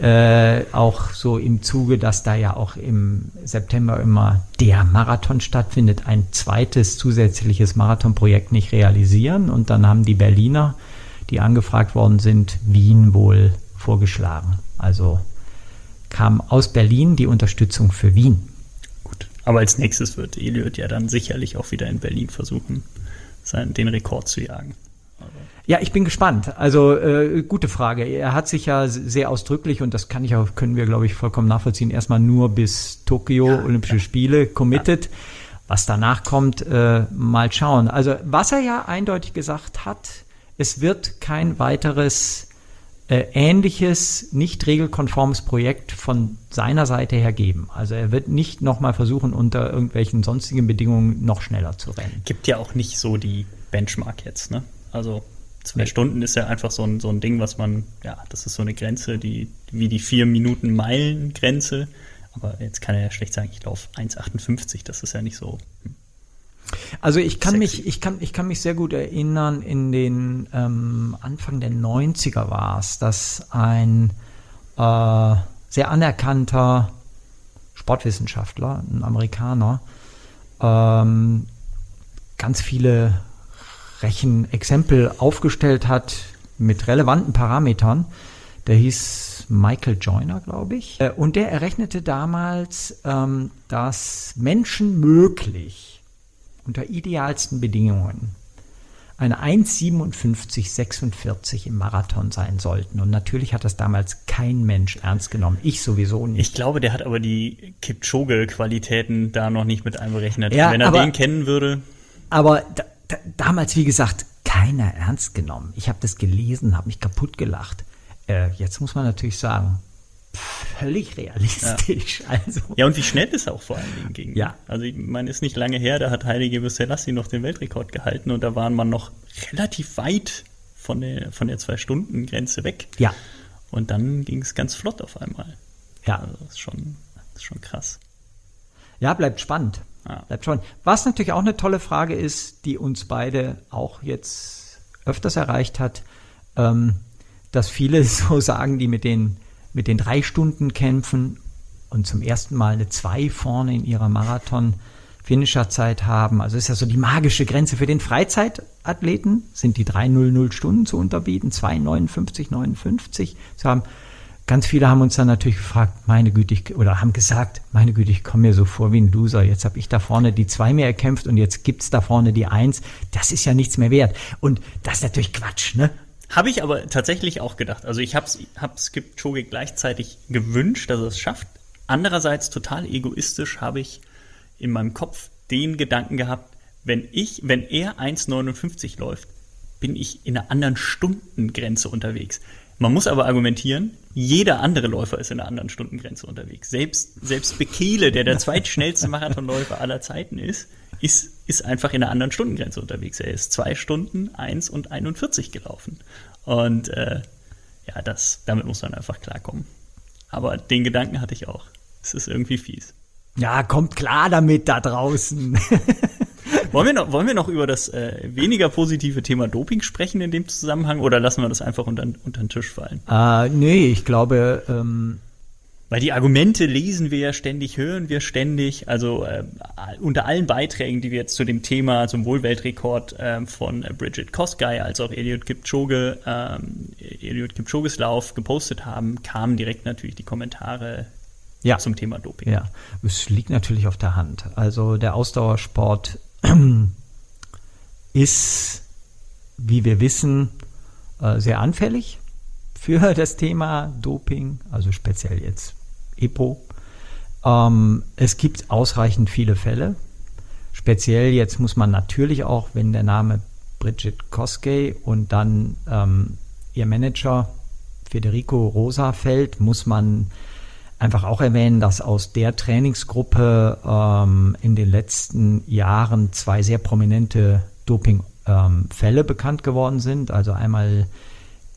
äh, auch so im Zuge, dass da ja auch im September immer der Marathon stattfindet, ein zweites zusätzliches Marathonprojekt nicht realisieren. Und dann haben die Berliner, die angefragt worden sind, Wien wohl vorgeschlagen. Also kam aus Berlin die Unterstützung für Wien. Gut, aber als nächstes wird Eliot ja dann sicherlich auch wieder in Berlin versuchen, seinen, den Rekord zu jagen. Ja, ich bin gespannt. Also äh, gute Frage. Er hat sich ja sehr ausdrücklich und das kann ich auch, können wir, glaube ich, vollkommen nachvollziehen. Erstmal nur bis Tokio ja, Olympische ja. Spiele committed. Ja. Was danach kommt, äh, mal schauen. Also was er ja eindeutig gesagt hat, es wird kein weiteres äh, ähnliches, nicht regelkonformes Projekt von seiner Seite her geben. Also er wird nicht nochmal versuchen, unter irgendwelchen sonstigen Bedingungen noch schneller zu rennen. Gibt ja auch nicht so die Benchmark jetzt, ne? Also Zwei. Stunden ist ja einfach so ein, so ein Ding, was man, ja, das ist so eine Grenze, die wie die vier Minuten Meilen Grenze. Aber jetzt kann er ja schlecht sagen, ich laufe 1,58, das ist ja nicht so. Hm. Also ich kann Sexy. mich, ich kann, ich kann mich sehr gut erinnern, in den ähm, Anfang der 90er war es, dass ein äh, sehr anerkannter Sportwissenschaftler, ein Amerikaner, ähm, ganz viele Rechenexempel aufgestellt hat mit relevanten Parametern. Der hieß Michael Joyner, glaube ich. Äh, und der errechnete damals, ähm, dass Menschen möglich unter idealsten Bedingungen eine 1,57,46 im Marathon sein sollten. Und natürlich hat das damals kein Mensch ernst genommen. Ich sowieso nicht. Ich glaube, der hat aber die Kipchoge-Qualitäten da noch nicht mit einberechnet. Ja, Wenn er aber, den kennen würde. Aber da, damals, wie gesagt, keiner ernst genommen. Ich habe das gelesen, habe mich kaputt gelacht. Äh, jetzt muss man natürlich sagen, völlig realistisch. Ja. Also. ja, und wie schnell er auch vor allen Dingen ging. Ja. Also ich meine, ist nicht lange her, da hat Heilige Selassie noch den Weltrekord gehalten und da waren man noch relativ weit von der, von der Zwei-Stunden-Grenze weg. Ja. Und dann ging es ganz flott auf einmal. Ja. Also das ist schon, das ist schon krass. Ja, bleibt spannend. Ja. Bleibt spannend. Was natürlich auch eine tolle Frage ist, die uns beide auch jetzt öfters erreicht hat, ähm, dass viele so sagen, die mit den, mit den drei Stunden kämpfen und zum ersten Mal eine zwei vorne in ihrer Marathon Finisherzeit haben. Also ist ja so die magische Grenze für den Freizeitathleten, sind die 300 Stunden zu unterbieten, 2,59, 59 zu haben. Ganz viele haben uns dann natürlich gefragt, meine Güte, ich, oder haben gesagt, meine Güte, ich komme mir so vor wie ein Loser. Jetzt habe ich da vorne die zwei mehr erkämpft und jetzt gibt's da vorne die eins. Das ist ja nichts mehr wert. Und das ist natürlich Quatsch, ne? Habe ich aber tatsächlich auch gedacht. Also ich habe hab Skip Choge gleichzeitig gewünscht, dass er es schafft. Andererseits total egoistisch habe ich in meinem Kopf den Gedanken gehabt, wenn ich, wenn er 1,59 läuft, bin ich in einer anderen Stundengrenze unterwegs. Man muss aber argumentieren, jeder andere Läufer ist in einer anderen Stundengrenze unterwegs. Selbst, selbst Bekele, der der zweitschnellste Marathonläufer aller Zeiten ist, ist, ist einfach in einer anderen Stundengrenze unterwegs. Er ist zwei Stunden, 1 und 41 gelaufen. Und äh, ja, das, damit muss man einfach klarkommen. Aber den Gedanken hatte ich auch. Es ist irgendwie fies. Ja, kommt klar damit da draußen. wollen, wir noch, wollen wir noch über das äh, weniger positive Thema Doping sprechen in dem Zusammenhang oder lassen wir das einfach unter, unter den Tisch fallen? Äh, nee, ich glaube. Ähm weil die Argumente lesen wir ja ständig, hören wir ständig. Also äh, unter allen Beiträgen, die wir jetzt zu dem Thema, zum Wohlweltrekord äh, von Bridget Kosgei als auch Eliud Kipchoge, ähm, Eliud Kipchoges Lauf gepostet haben, kamen direkt natürlich die Kommentare ja. zum Thema Doping. Ja, es liegt natürlich auf der Hand. Also der Ausdauersport ist, wie wir wissen, äh, sehr anfällig für das Thema Doping, also speziell jetzt EPO. Ähm, es gibt ausreichend viele Fälle. Speziell jetzt muss man natürlich auch, wenn der Name Bridget Koskey und dann ähm, ihr Manager Federico Rosa fällt, muss man einfach auch erwähnen, dass aus der Trainingsgruppe ähm, in den letzten Jahren zwei sehr prominente Dopingfälle ähm, bekannt geworden sind. Also einmal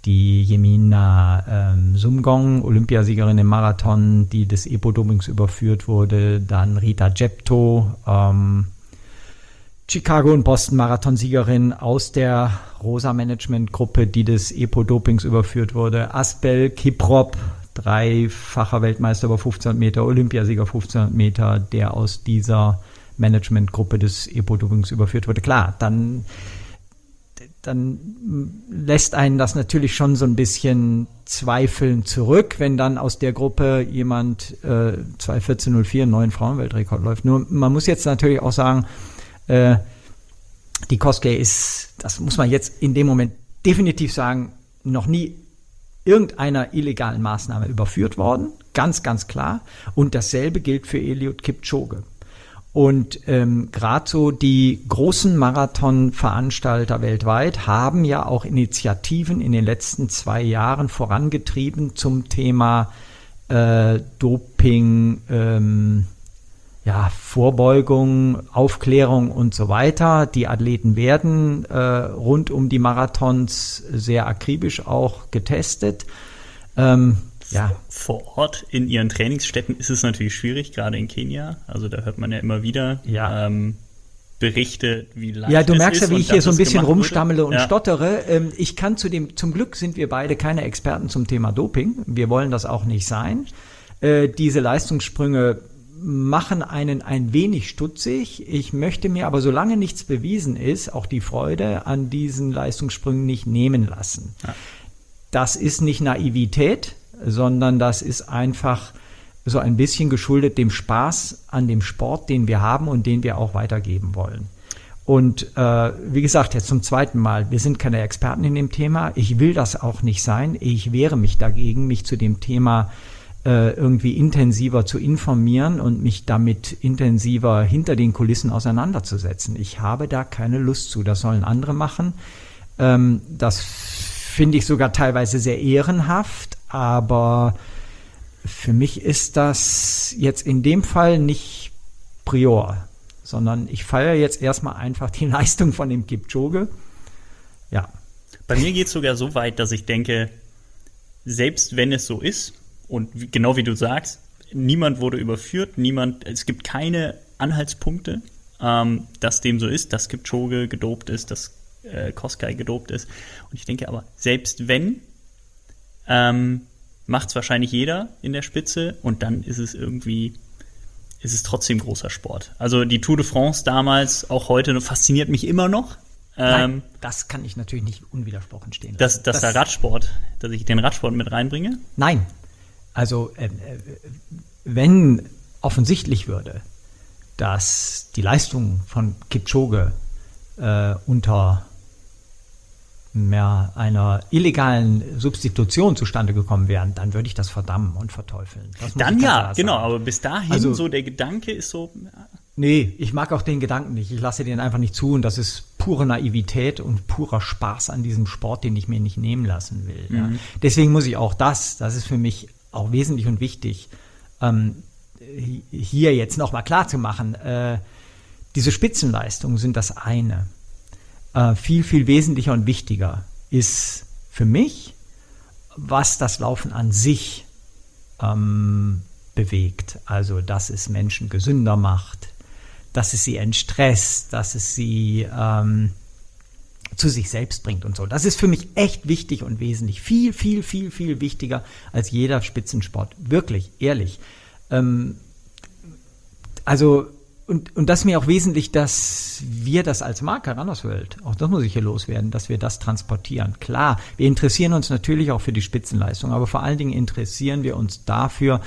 die Jemina ähm, Sumgong, Olympiasiegerin im Marathon, die des Epo-Dopings überführt wurde. Dann Rita Jepto, ähm, Chicago- und Boston-Marathon-Siegerin aus der Rosa-Management-Gruppe, die des Epo-Dopings überführt wurde. Asbel Kiprop, dreifacher Weltmeister über 1500 Meter, Olympiasieger 1500 Meter, der aus dieser Managementgruppe des Epo-Dopings überführt wurde. Klar, dann, dann lässt einen das natürlich schon so ein bisschen zweifeln zurück, wenn dann aus der Gruppe jemand äh, 2.14.04 einen neuen Frauenweltrekord läuft. Nur man muss jetzt natürlich auch sagen, äh, die Koskei ist, das muss man jetzt in dem Moment definitiv sagen, noch nie irgendeiner illegalen Maßnahme überführt worden, ganz, ganz klar. Und dasselbe gilt für Eliud Kipchoge. Und ähm, gerade so die großen Marathonveranstalter weltweit haben ja auch Initiativen in den letzten zwei Jahren vorangetrieben zum Thema äh, Doping, ähm, ja, Vorbeugung, Aufklärung und so weiter. Die Athleten werden äh, rund um die Marathons sehr akribisch auch getestet. Ähm, ja. Vor Ort in ihren Trainingsstätten ist es natürlich schwierig, gerade in Kenia. Also da hört man ja immer wieder ja. ähm, Berichte, wie leicht Ja, du merkst ja, wie ich hier so ein bisschen rumstammele wurde. und ja. stottere. Ähm, ich kann zu dem, zum Glück sind wir beide keine Experten zum Thema Doping. Wir wollen das auch nicht sein. Äh, diese Leistungssprünge machen einen ein wenig stutzig. Ich möchte mir aber, solange nichts bewiesen ist, auch die Freude an diesen Leistungssprüngen nicht nehmen lassen. Ja. Das ist nicht Naivität, sondern das ist einfach so ein bisschen geschuldet dem Spaß an dem Sport, den wir haben und den wir auch weitergeben wollen. Und äh, wie gesagt, jetzt zum zweiten Mal, wir sind keine Experten in dem Thema. Ich will das auch nicht sein. Ich wehre mich dagegen, mich zu dem Thema äh, irgendwie intensiver zu informieren und mich damit intensiver hinter den Kulissen auseinanderzusetzen. Ich habe da keine Lust zu. Das sollen andere machen. Ähm, das finde ich sogar teilweise sehr ehrenhaft, aber für mich ist das jetzt in dem Fall nicht prior, sondern ich feiere jetzt erstmal einfach die Leistung von dem Kipchoge. Ja. Bei mir geht es sogar so weit, dass ich denke, selbst wenn es so ist, und genau wie du sagst, niemand wurde überführt, niemand, es gibt keine Anhaltspunkte, ähm, dass dem so ist, dass Kipchoge gedopt ist, dass äh, Koskai gedopt ist. Und ich denke aber, selbst wenn, ähm, macht es wahrscheinlich jeder in der Spitze und dann ist es irgendwie, ist es trotzdem großer Sport. Also die Tour de France damals, auch heute, fasziniert mich immer noch. Nein, ähm, das kann ich natürlich nicht unwidersprochen stehen. Dass, dass das, der Radsport, dass ich den Radsport mit reinbringe? Nein. Also, äh, äh, wenn offensichtlich würde, dass die Leistung von Kipchoge äh, unter mehr einer illegalen Substitution zustande gekommen wären, dann würde ich das verdammen und verteufeln. Dann ja, genau, aber bis dahin also, so der Gedanke ist so. Ja. Nee, ich mag auch den Gedanken nicht. Ich lasse den einfach nicht zu und das ist pure Naivität und purer Spaß an diesem Sport, den ich mir nicht nehmen lassen will. Mhm. Ja. Deswegen muss ich auch das, das ist für mich auch wesentlich und wichtig, ähm, hier jetzt nochmal klar zu machen. Äh, diese Spitzenleistungen sind das eine. Äh, viel, viel wesentlicher und wichtiger ist für mich, was das Laufen an sich ähm, bewegt. Also, dass es Menschen gesünder macht, dass es sie entstresst, dass es sie ähm, zu sich selbst bringt und so. Das ist für mich echt wichtig und wesentlich. Viel, viel, viel, viel wichtiger als jeder Spitzensport. Wirklich, ehrlich. Ähm, also und, und das ist mir auch wesentlich, dass wir das als Marke Randerswelt, auch das muss ich hier loswerden, dass wir das transportieren. Klar, wir interessieren uns natürlich auch für die Spitzenleistung, aber vor allen Dingen interessieren wir uns dafür,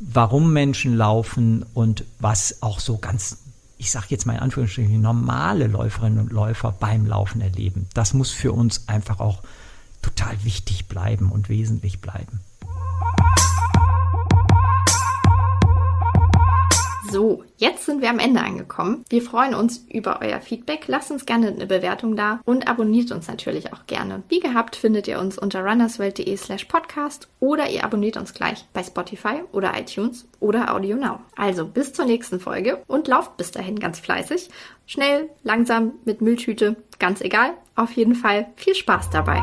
warum Menschen laufen und was auch so ganz, ich sage jetzt mal in Anführungsstrichen, normale Läuferinnen und Läufer beim Laufen erleben. Das muss für uns einfach auch total wichtig bleiben und wesentlich bleiben. So, jetzt sind wir am Ende angekommen. Wir freuen uns über euer Feedback. Lasst uns gerne eine Bewertung da und abonniert uns natürlich auch gerne. Wie gehabt findet ihr uns unter runnerswelt.de slash podcast oder ihr abonniert uns gleich bei Spotify oder iTunes oder Audio Now. Also bis zur nächsten Folge und lauft bis dahin ganz fleißig. Schnell, langsam, mit Mülltüte, ganz egal. Auf jeden Fall viel Spaß dabei.